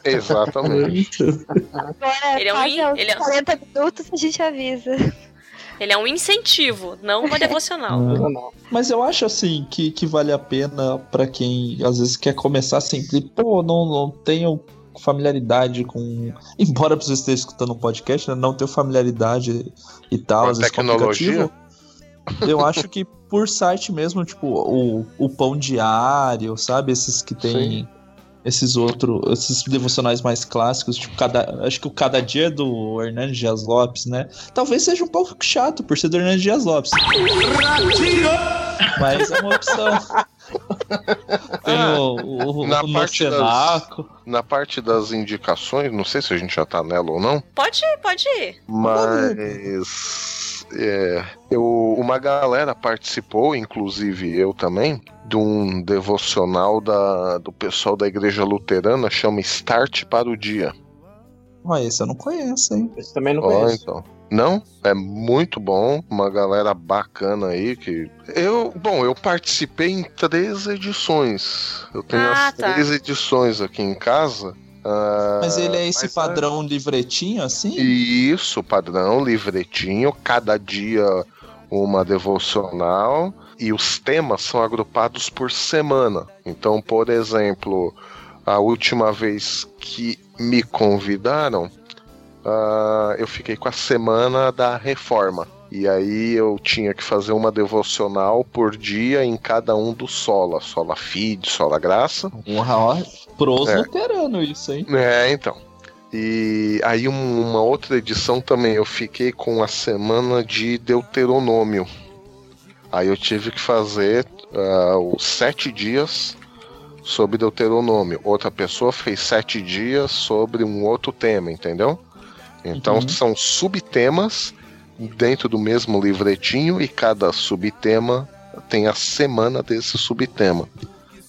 Exatamente. Agora, Ele é um in- ele é- 40 minutos a gente avisa. Ele é um incentivo, não uma devocional. Ah. Mas eu acho assim que, que vale a pena pra quem às vezes quer começar sempre, pô, não, não tenho familiaridade com. Embora você esteja escutando um podcast, né, não tenho familiaridade e tal, Com às vezes tecnologia? aplicativo. Eu acho que por site mesmo, tipo, o, o Pão Diário, sabe? Esses que tem. Esses outros, esses devocionais mais clássicos, tipo, cada, acho que o Cada Dia é do Hernani Dias Lopes, né? Talvez seja um pouco chato por ser do Hernani Dias Lopes. Mas é uma opção. Tem o, o, Na o parte, das, na parte das indicações, não sei se a gente já tá nela ou não, Pode ir, pode ir. mas é, eu, uma galera participou, inclusive eu também, de um devocional da, do pessoal da igreja luterana, chama Start para o Dia. Ó, esse eu não conheço, hein? Esse também não Ó, conheço. então. Não, é muito bom, uma galera bacana aí que eu, bom, eu participei em três edições. Eu tenho Ah, as tá. três edições aqui em casa. Ah, Mas ele é esse mas padrão livretinho assim? Isso, padrão, livretinho, cada dia uma devocional e os temas são agrupados por semana. Então, por exemplo, a última vez que me convidaram, ah, eu fiquei com a semana da reforma. E aí eu tinha que fazer uma devocional por dia em cada um dos sola. Sola Fide, Sola Graça. Uau, pros É. luterano isso, hein? É, então. E aí um- uma outra edição também, eu fiquei com a semana de Deuteronômio. Aí eu tive que fazer ah, os sete dias sobre Deuteronômio. Outra pessoa fez sete dias sobre um outro tema, entendeu? Então Uhum. são subtemas dentro do mesmo livretinho e cada subtema tem a semana desse subtema.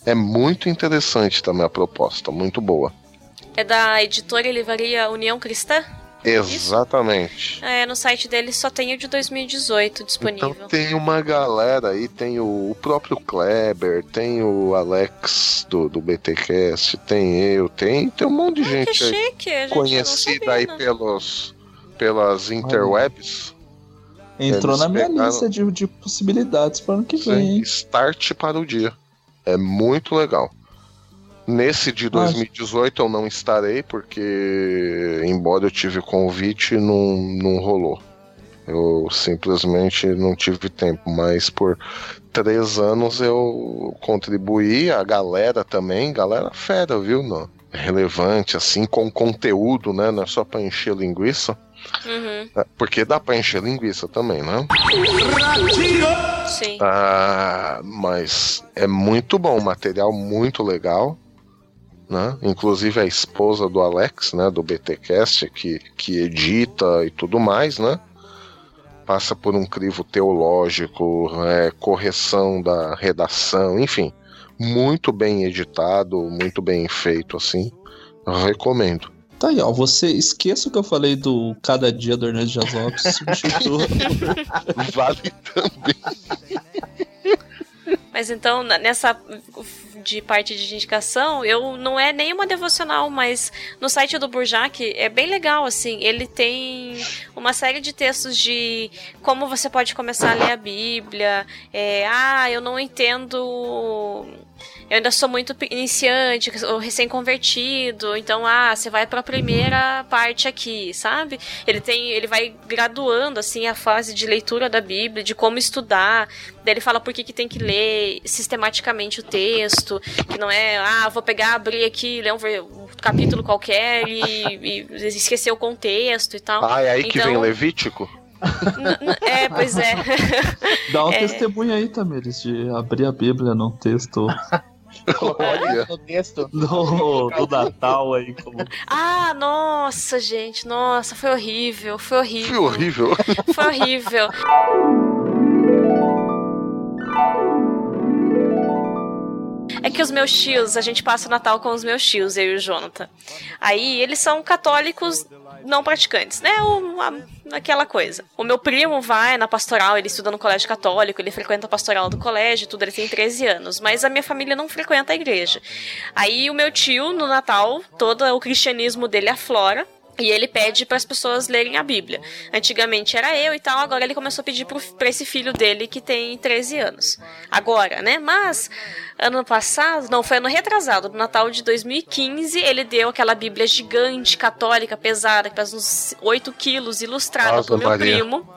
É muito interessante também a proposta, muito boa. É da editora e livraria União Cristã? Exatamente. É, no site deles só tem o de 2018 disponível. Então tem uma galera aí, tem o, o próprio Kleber, tem o Alex do, do BTcast, tem eu, tem, tem um monte de que gente aí chique, gente conhecida aí pelos, pelas interwebs. Entrou Eles na minha pegaram- lista de, de possibilidades para ano que vem, Sim? Start para o dia. É muito legal. Nesse de 2018 eu não estarei, porque embora eu tive convite, não, não rolou. Eu simplesmente não tive tempo, mas por três anos eu contribuí, a galera também, galera fera, viu? Não? Relevante, assim, com conteúdo, né? Não é só pra encher linguiça. Uhum. É, Porque dá pra encher linguiça também, né? Sim. Ah, mas é muito bom, material muito legal. Né? Inclusive a esposa do Alex, né, do BTcast, que, que edita e tudo mais, né? Passa por um crivo teológico, é, correção da redação, enfim, muito bem editado, muito bem feito, assim. Recomendo. Tá aí, ó. Você esqueça o que eu falei do Cada Dia do Ernesto Dias Lopes. substitua. Vale também. Mas então, nessa de parte de indicação, eu não é nenhuma devocional, mas no site do Burjac é bem legal, assim. Ele tem uma série de textos de como você pode começar a ler a Bíblia. É, ah, eu não entendo. Eu ainda sou muito iniciante, ou recém-convertido, então, ah, você vai para a primeira parte aqui, sabe? Ele tem, ele vai graduando assim a fase de leitura da Bíblia, de como estudar. Daí ele fala por que, que tem que ler sistematicamente o texto, que não é, ah, vou pegar, abrir aqui, ler um, um capítulo qualquer e, e esquecer o contexto e tal. Ah, é aí que Então, vem Levítico? n- n- É, pois é. Dá um É. testemunho aí, Tamires, de abrir a Bíblia num texto Olha. no texto. do, do Natal aí. Como... Ah, nossa, gente, nossa, foi horrível, foi horrível. Que horrível. Foi horrível. É que os meus tios, a gente passa o Natal com os meus tios, eu e o Jonathan. Aí eles são católicos não praticantes, né? O- a- aquela coisa. O meu primo vai na pastoral, ele estuda no colégio católico, ele frequenta a pastoral do colégio, tudo, ele tem 13 anos. Mas a minha família não frequenta a igreja. Aí o meu tio, no Natal, todo o cristianismo dele aflora. E ele pede para as pessoas lerem a Bíblia. Antigamente era eu e tal, agora ele começou a pedir para esse filho dele que tem 13 anos. Agora, né? Mas ano passado, não, foi ano retrasado, no Natal de 2015, ele deu aquela Bíblia gigante, católica, pesada, que pesa uns 8 quilos, ilustrada Ave pro meu Maria. primo.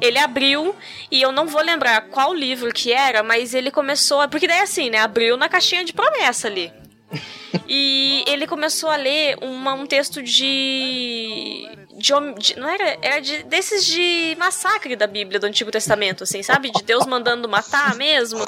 Ele abriu, e eu não vou lembrar qual livro que era, mas ele começou. a- Porque daí assim, né? Abriu na caixinha de promessa ali. E ele começou a ler uma- um texto de, de, de- Não era. Era de, desses de massacre da Bíblia do Antigo Testamento, assim, sabe? De Deus mandando matar mesmo.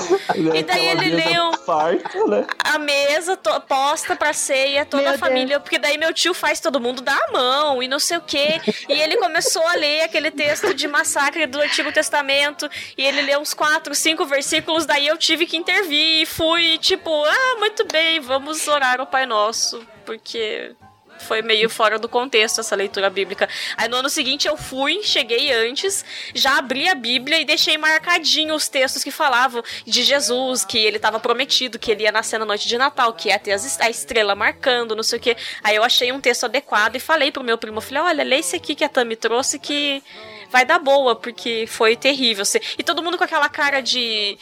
E daí ele leu Farta, né? a mesa to- posta pra ceia, toda Meu a família, porque daí meu tio faz todo mundo dar a mão e não sei o quê. E ele começou a ler aquele texto de massacre do Antigo Testamento, e ele leu uns quatro, cinco versículos, daí eu tive que intervir e fui tipo, ah, muito bem, vamos orar ao Pai Nosso, porque foi meio fora do contexto essa leitura bíblica. Aí no ano seguinte eu fui, cheguei antes, já abri a Bíblia e deixei marcadinho os textos que falavam de Jesus, que ele estava prometido, que ele ia nascer na noite de Natal, que ia ter as a estrela marcando, não sei o quê. Aí eu achei um texto adequado e falei pro meu primo, falei, olha, lê esse aqui que a Tami trouxe que vai dar boa, porque foi terrível. E todo mundo com aquela cara de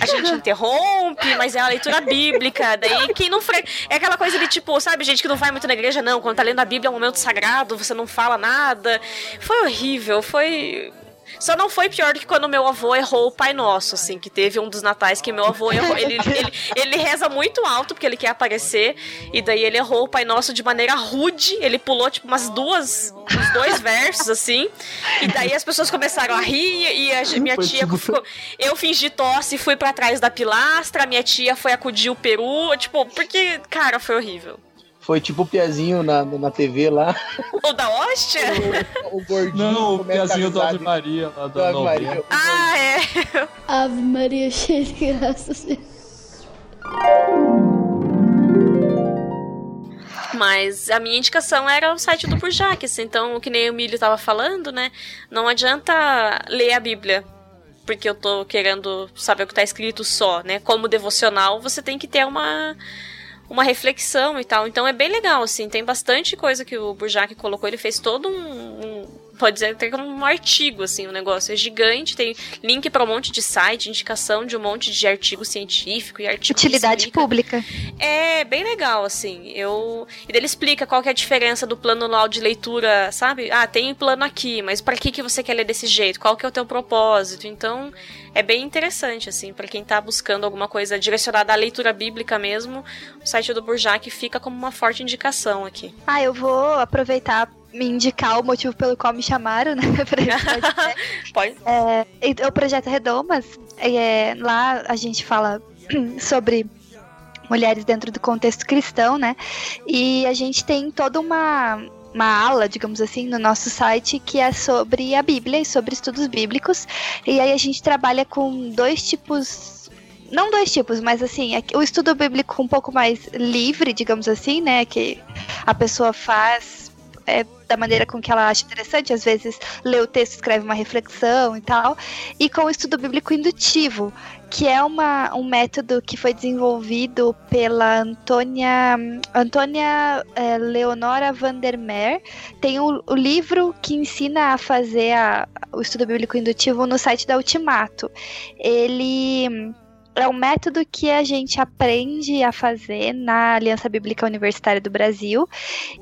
a gente interrompe, mas é a leitura bíblica. Daí quem não fre... É aquela coisa de tipo, sabe, gente que não vai muito na igreja, não. Quando tá lendo a Bíblia é um momento sagrado, você não fala nada. Foi horrível, foi. Só não foi pior do que quando meu avô errou o Pai Nosso, assim, que teve um dos natais que meu avô errou. Ele, ele, ele reza muito alto porque ele quer aparecer, e daí ele errou o Pai Nosso de maneira rude. Ele pulou, tipo, umas duas, uns dois versos, assim. E daí as pessoas começaram a rir, e a minha tia ficou. Eu fingi tosse, fui pra trás da pilastra, minha tia foi acudir o peru, tipo, porque, cara, foi horrível. Foi tipo o Piazinho na, na TV lá. O da hóstia? O, o gordinho. Não, o piazinho do Ave Maria lá do da Ave. Maria. Ah, é. Ave Maria cheia de graças. Mas a minha indicação era o site do Burjac, assim, então, que nem o Milho tava falando, né? Não adianta ler a Bíblia. Porque eu tô querendo saber o que tá escrito só, né? Como devocional, você tem que ter uma, uma reflexão e tal. Então é bem legal, assim. Tem bastante coisa que o Burjac colocou. Ele fez todo um. um- pode dizer até como um artigo, assim, o negócio. É gigante, tem link pra um monte de site, indicação de um monte de artigo científico e artigo. Utilidade pública. É bem legal, assim. Eu. E daí ele explica qual que é a diferença do plano anual de leitura, sabe? Ah, tem plano aqui, mas pra que, que você quer ler desse jeito? Qual que é o teu propósito? Então, é bem interessante, assim, pra quem tá buscando alguma coisa direcionada à leitura bíblica mesmo, o site do Burjac fica como uma forte indicação aqui. Ah, eu vou aproveitar me indicar o motivo pelo qual me chamaram, né? pra esse. Pode. É, e o Projeto Redomas, é, lá a gente fala sobre mulheres dentro do contexto cristão, né? E a gente tem toda uma uma ala, digamos assim, no nosso site que é sobre a Bíblia e sobre estudos bíblicos. E aí a gente trabalha com dois tipos não dois tipos, mas assim, é o estudo bíblico um pouco mais livre, digamos assim, né? Que a pessoa faz é, da maneira com que ela acha interessante, às vezes lê o texto, escreve uma reflexão e tal, e com o estudo bíblico indutivo, que é uma, um método que foi desenvolvido pela Antônia, Antônia é, Leonora Vandermeer. Tem o, o, livro que ensina a fazer a, o estudo bíblico indutivo no site da Ultimato. Ele é um método que a gente aprende a fazer na Aliança Bíblica Universitária do Brasil.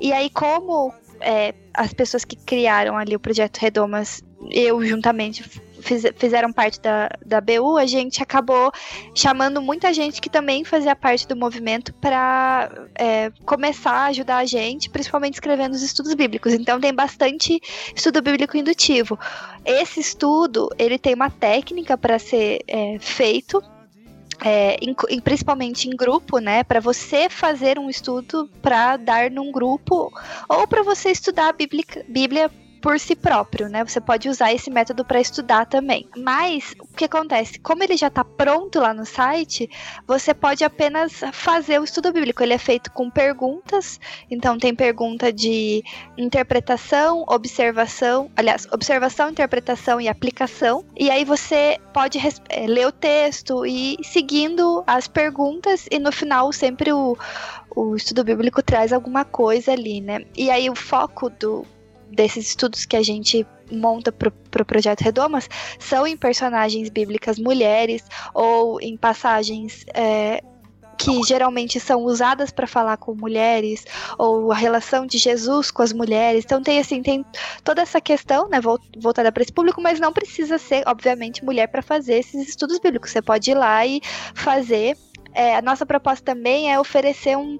E aí, como é, as pessoas que criaram ali o projeto Redomas, eu juntamente fiz, fizeram parte da, da BU, a gente acabou chamando muita gente que também fazia parte do movimento para é, começar a ajudar a gente, principalmente escrevendo os estudos bíblicos. Então tem bastante estudo bíblico indutivo. Esse estudo ele tem uma técnica para ser é, feito é, em, principalmente em grupo, né? Para você fazer um estudo para dar num grupo ou para você estudar a Bíblia, Bíblia por si próprio, né? Você pode usar esse método para estudar também. Mas o que acontece? Como ele já está pronto lá no site, você pode apenas fazer o estudo bíblico. Ele é feito com perguntas, então tem pergunta de interpretação, observação, aliás, observação, interpretação e aplicação. E aí você pode é, ler o texto e seguindo as perguntas e no final sempre o o estudo bíblico traz alguma coisa ali, né? E aí o foco do, desses estudos que a gente monta para o pro projeto Redomas são em personagens bíblicas mulheres ou em passagens é, que geralmente são usadas para falar com mulheres ou a relação de Jesus com as mulheres. Então tem assim, tem toda essa questão, né, voltada para esse público, mas não precisa ser, obviamente, mulher para fazer esses estudos bíblicos. Você pode ir lá e fazer. É, a nossa proposta também é oferecer um,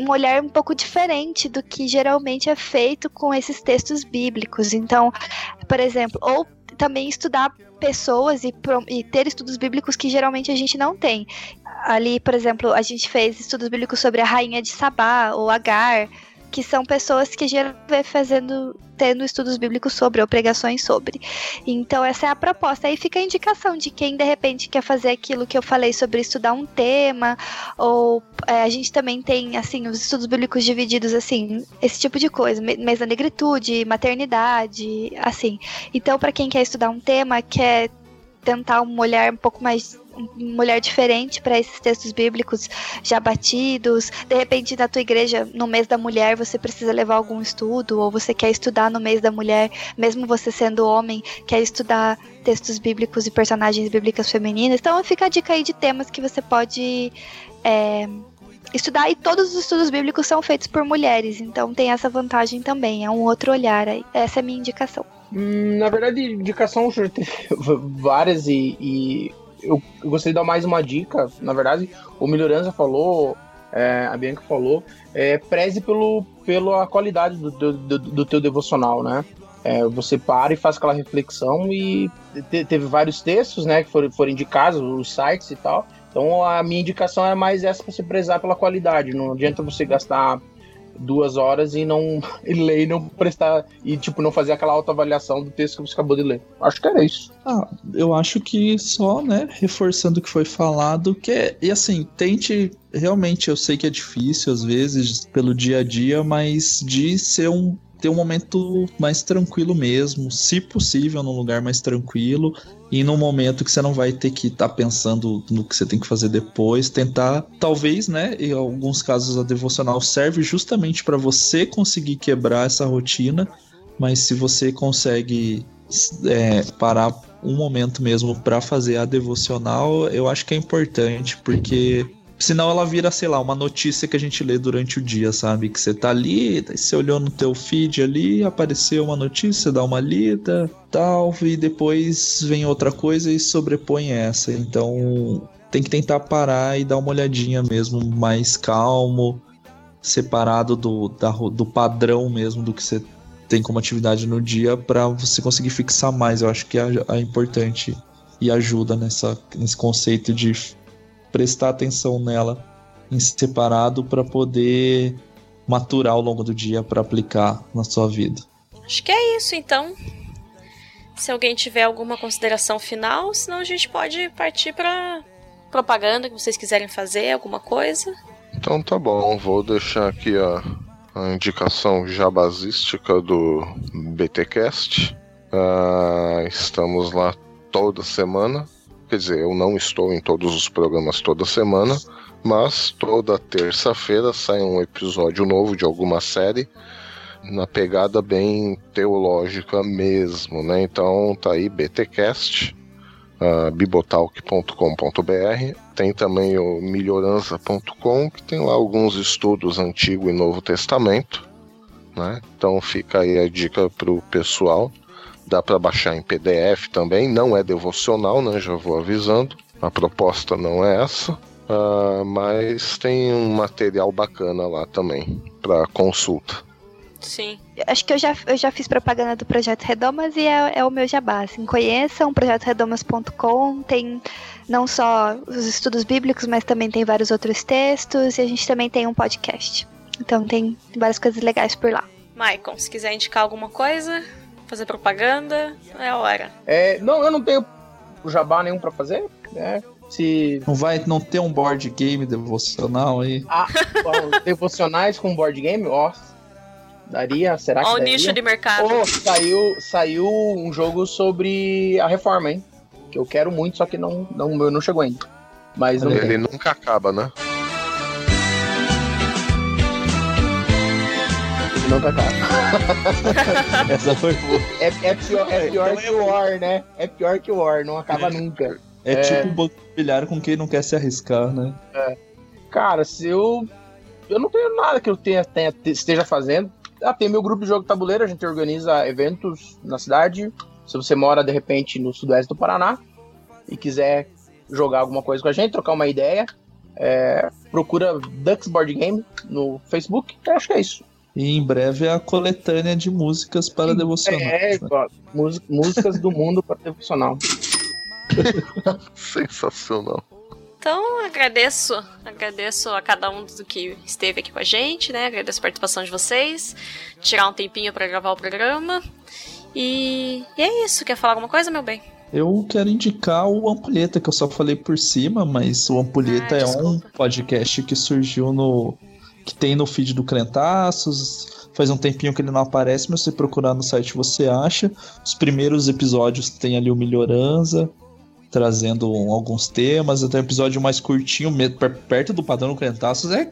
um olhar um pouco diferente do que geralmente é feito com esses textos bíblicos. Então, por exemplo, ou também estudar pessoas e, e, ter estudos bíblicos que geralmente a gente não tem. Ali, por exemplo, a gente fez estudos bíblicos sobre a rainha de Sabá ou Agar, que são pessoas que já vem fazendo, tendo estudos bíblicos sobre ou pregações sobre. Então essa é a proposta. Aí fica a indicação de quem de repente quer fazer aquilo que eu falei sobre estudar um tema, ou é, a gente também tem assim os estudos bíblicos divididos assim, esse tipo de coisa, mês da negritude, maternidade, assim. Então para quem quer estudar um tema, quer tentar um olhar um pouco mais mulher diferente para esses textos bíblicos já batidos. De repente, na tua igreja, no mês da mulher, você precisa levar algum estudo, ou você quer estudar no mês da mulher, mesmo você sendo homem, quer estudar textos bíblicos e personagens bíblicas femininas. Então, fica a dica aí de temas que você pode. É, estudar e todos os estudos bíblicos são feitos por mulheres, então tem essa vantagem também, é um outro olhar aí. Essa é a minha indicação. Hum, na verdade, indicação várias e, e eu, eu gostaria de dar mais uma dica. Na verdade, o Melhorança falou, é, a Bianca falou, é, preze pelo, pela qualidade do, do, do, teu devocional, né? É, você para e faz aquela reflexão e te, teve vários textos, né, que foram, foram indicados, os sites e tal. Então a minha indicação é mais essa para você prezar pela qualidade. Não adianta você gastar duas horas e não e ler e não prestar e tipo não fazer aquela autoavaliação do texto que você acabou de ler. Acho que era isso. Ah, eu acho que só, né, reforçando o que foi falado, que e assim, tente realmente eu sei que é difícil às vezes pelo dia a dia, mas de ser um ter um momento mais tranquilo mesmo, se possível, num lugar mais tranquilo e num momento que você não vai ter que estar tá pensando no que você tem que fazer depois, tentar, talvez, né, em alguns casos a devocional serve justamente para você conseguir quebrar essa rotina, mas se você consegue é, parar um momento mesmo para fazer a devocional, eu acho que é importante, porque Senão ela vira, sei lá, uma notícia que a gente lê durante o dia, sabe? Que você tá ali, você olhou no teu feed ali, apareceu uma notícia, dá uma lida, tal, e depois vem outra coisa e sobrepõe essa. Então tem que tentar parar e dar uma olhadinha mesmo, mais calmo, separado do, da, do padrão mesmo do que você tem como atividade no dia para você conseguir fixar mais. Eu acho que é, é importante e ajuda nessa, nesse conceito de prestar atenção nela em separado para poder maturar ao longo do dia para aplicar na sua vida. Acho que é isso então. Se alguém tiver alguma consideração final, senão a gente pode partir para propaganda que vocês quiserem fazer, alguma coisa. Então tá bom, vou deixar aqui a, a indicação jabazística do BTcast. Ah, estamos lá toda semana. Quer dizer, eu não estou em todos os programas toda semana, mas toda terça-feira sai um episódio novo de alguma série na pegada bem teológica mesmo, né? Então tá aí BTcast, uh, bibotalk.com.br. Tem também o melhorança.com, que tem lá alguns estudos Antigo e Novo Testamento, né? Então fica aí a dica pro pessoal. Dá para baixar em PDF também, não é devocional, né? Já vou avisando. A proposta não é essa. Uh, mas tem um material bacana lá também para consulta. Sim. Acho que eu já, eu já fiz propaganda do Projeto Redomas e é, é o meu jabá. Assim, conheçam projetoredomas.com, tem não só os estudos bíblicos, mas também tem vários outros textos e a gente também tem um podcast. Então tem várias coisas legais por lá. Maicon, se quiser indicar alguma coisa, fazer propaganda, é a hora. É, não, eu não tenho jabá nenhum para fazer, né? Se... Não vai não ter um board game devocional aí? Ah, devocionais com board game? Ó, daria, será que Olha o daria? nicho de mercado. Oh, saiu, saiu um jogo sobre a reforma, hein? Que eu quero muito, só que não, não, meu não chegou ainda. Mas não Ele tem. nunca acaba, né? Não tá caro. Essa foi boa. É, é pior, é pior Então que o War, né? É pior que o War, não acaba nunca. É, É. tipo um banco imobiliário com quem não quer se arriscar, né? Cara, se eu. Eu não tenho nada que eu tenha, tenha- esteja fazendo. Ah, tem meu grupo de jogo tabuleiro, a gente organiza eventos na cidade. Se você mora, de repente, no sudoeste do Paraná e quiser jogar alguma coisa com a gente, trocar uma ideia, é, procura Dux Board Game no Facebook. Eu acho que é isso. E em breve é a coletânea de músicas para devocional. É, música- músicas do mundo para devocional. Sensacional. Então, agradeço, agradeço a cada um do que esteve aqui com a gente, né? Agradeço a participação de vocês, tirar um tempinho pra gravar o programa. E, e é isso. Quer falar alguma coisa, meu bem? Eu quero indicar o Ampulheta, que eu só falei por cima, mas o Ampulheta Ah, é um podcast que surgiu no. Que tem no feed do Crentaços. Faz um tempinho que ele não aparece, mas se procurar no site você acha. Os primeiros episódios tem ali o Melhorança, trazendo alguns temas. Até um episódio mais curtinho, perto do padrão do Crentaços, é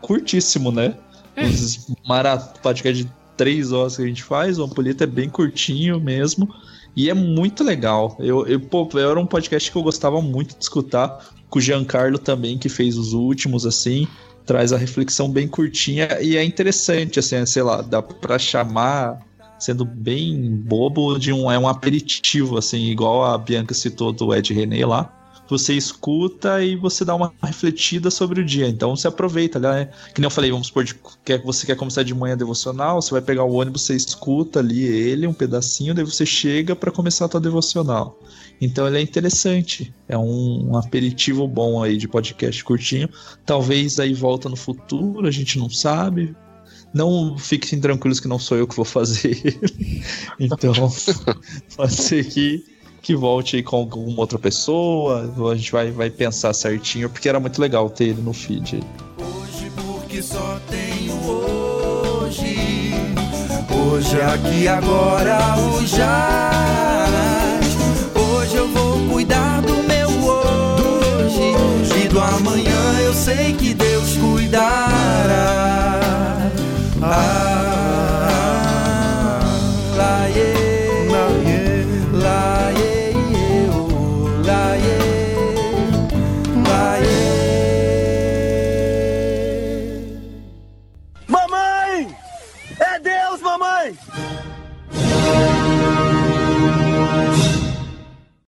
curtíssimo, né? Os mara- podcast de três horas que a gente faz, o Ampulheta é bem curtinho mesmo. E é muito legal. Eu, eu, pô, era um podcast que eu gostava muito de escutar, com o Giancarlo também, que fez os últimos, assim. Traz a reflexão bem curtinha e é interessante, assim, sei lá, dá pra chamar, sendo bem bobo, de um, é um aperitivo, assim, igual a Bianca citou do Ed René lá. Você escuta e você dá uma refletida sobre o dia. Então você aproveita, né? Que nem eu falei, vamos supor, de, quer, você quer começar de manhã devocional, você vai pegar o ônibus, você escuta ali ele, um pedacinho, daí você chega para começar a tua devocional. Então ele é interessante. É um, um aperitivo bom aí de podcast curtinho. Talvez aí volta no futuro, a gente não sabe. Não fiquem tranquilos que não sou eu que vou fazer. então, pode ser que, que volte aí com alguma outra pessoa. A gente vai, vai pensar certinho, porque era muito legal ter ele no feed. Hoje porque só tenho hoje. Hoje aqui agora o jaz. do amanhã eu sei que Deus cuidará. Ah,